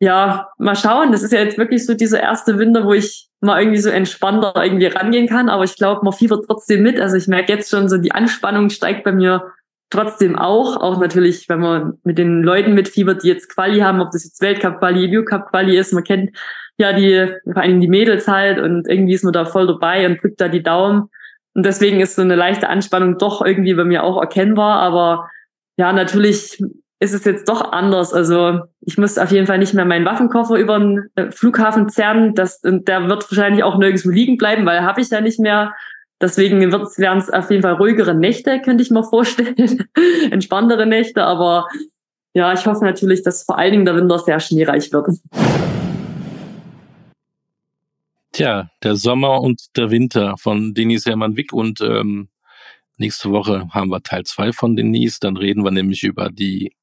ja, mal schauen. Das ist ja jetzt wirklich so dieser erste Winter, wo ich mal irgendwie so entspannter irgendwie rangehen kann. Aber ich glaube, man fiebert trotzdem mit. Also ich merke jetzt schon so, die Anspannung steigt bei mir trotzdem auch. Auch natürlich, wenn man mit den Leuten mitfiebert, die jetzt Quali haben, ob das jetzt Weltcup-Quali, EU-Cup-Quali ist. Man kennt ja die, vor allem die Mädels halt und irgendwie ist man da voll dabei und drückt da die Daumen. Und deswegen ist so eine leichte Anspannung doch irgendwie bei mir auch erkennbar. Aber ja, natürlich ist es jetzt doch anders. Also ich muss auf jeden Fall nicht mehr meinen Waffenkoffer über den äh, Flughafen zerren. Das, und der wird wahrscheinlich auch nirgendwo liegen bleiben, weil habe ich ja nicht mehr. Deswegen werden es auf jeden Fall ruhigere Nächte, könnte ich mir vorstellen. Entspanntere Nächte. Aber ja, ich hoffe natürlich, dass vor allen Dingen der Winter sehr schneereich wird. Tja, der Sommer und der Winter von Denis Hermann-Wick und ähm, nächste Woche haben wir Teil zwei von Denise. Dann reden wir nämlich über die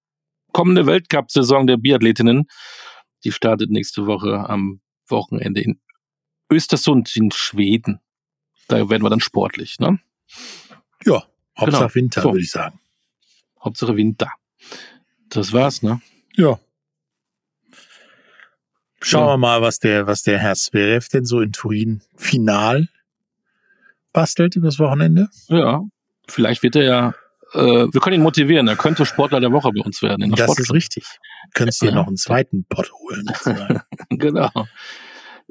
kommende Weltcup-Saison der Biathletinnen. Die startet nächste Woche am Wochenende in Östersund in Schweden. Da werden wir dann sportlich, ne? Ja, Hauptsache Genau. Winter, So. würde ich sagen. Hauptsache Winter. Das war's, ne? Ja. Schauen Ja. wir mal, was der, was der Herr Zverev denn so in Turin final bastelt übers Wochenende. Ja. Vielleicht wird er ja, äh, wir können ihn motivieren. Er könnte Sportler der Woche bei uns werden. Das Sportschau. ist richtig. Könntest dir Ja. noch einen zweiten Pot holen. Genau.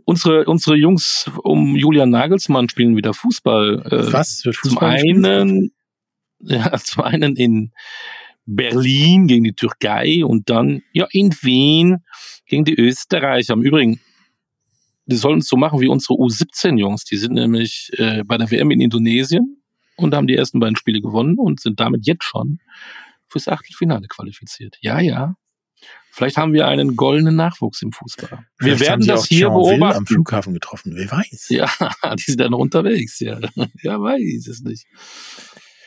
Unsere, unsere Jungs um Julian Nagelsmann spielen wieder Fußball. Äh, was wird Zum Fußball gespielt? einen, ja, zum einen in Berlin gegen die Türkei und dann ja in Wien gegen die Österreicher. Im Übrigen, die sollen es so machen wie unsere U17-Jungs. Die sind nämlich äh, bei der WM in Indonesien und haben die ersten beiden Spiele gewonnen und sind damit jetzt schon fürs Achtelfinale qualifiziert. Ja, ja. Vielleicht haben wir einen goldenen Nachwuchs im Fußball. Wir Vielleicht werden das hier Thionville beobachten. am Flughafen getroffen. Wer weiß. Ja, die sind da noch unterwegs, ja. Ja, weiß es nicht.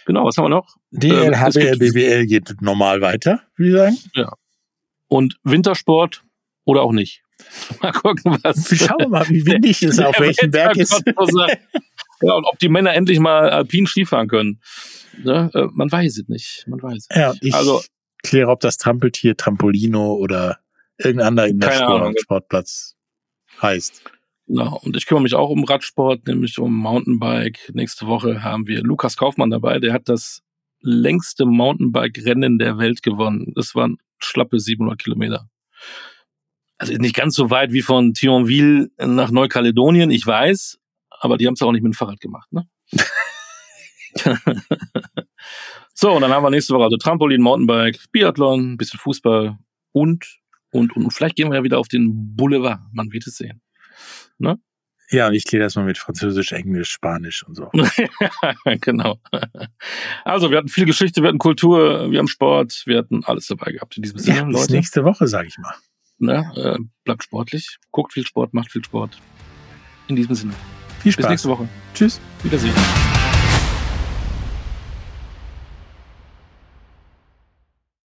Genau, was haben wir noch? DL, Ähm, HBL, gibt- BBL geht normal weiter, würde ich sagen. Und Wintersport oder auch nicht. Mal gucken, was. Schauen wir mal, wie windig es auf welchem Berg ist. Ja, und ob die Männer endlich mal alpin Skifahren können. Ne? Äh, Man weiß es nicht. Man weiß es Ja, nicht. ich Also, kläre, ob das Trampeltier Trampolino oder irgendein anderer in der. Sportplatz heißt. Genau. Und ich kümmere mich auch um Radsport, nämlich um Mountainbike. Nächste Woche haben wir Lukas Kaufmann dabei. Der hat das längste Mountainbike-Rennen der Welt gewonnen. Das waren schlappe 700 Kilometer. Also nicht ganz so weit wie von Thionville nach Neukaledonien, ich weiß, aber die haben es auch nicht mit dem Fahrrad gemacht, ne? so, und dann haben wir nächste Woche also Trampolin, Mountainbike, Biathlon, bisschen Fußball und, und, und vielleicht gehen wir ja wieder auf den Boulevard. Man wird es sehen. Ja, und ich kläre das mal mit Französisch, Englisch, Spanisch und so. genau. Also, wir hatten viel Geschichte, wir hatten Kultur, wir haben Sport, wir hatten alles dabei gehabt in diesem Sinne, Ja, bis Leute. nächste Woche, sage ich mal. Ne? Äh, bleibt sportlich, guckt viel Sport, macht viel Sport. In diesem Sinne. Viel Bis Spaß. nächste Woche. Tschüss. Wiedersehen.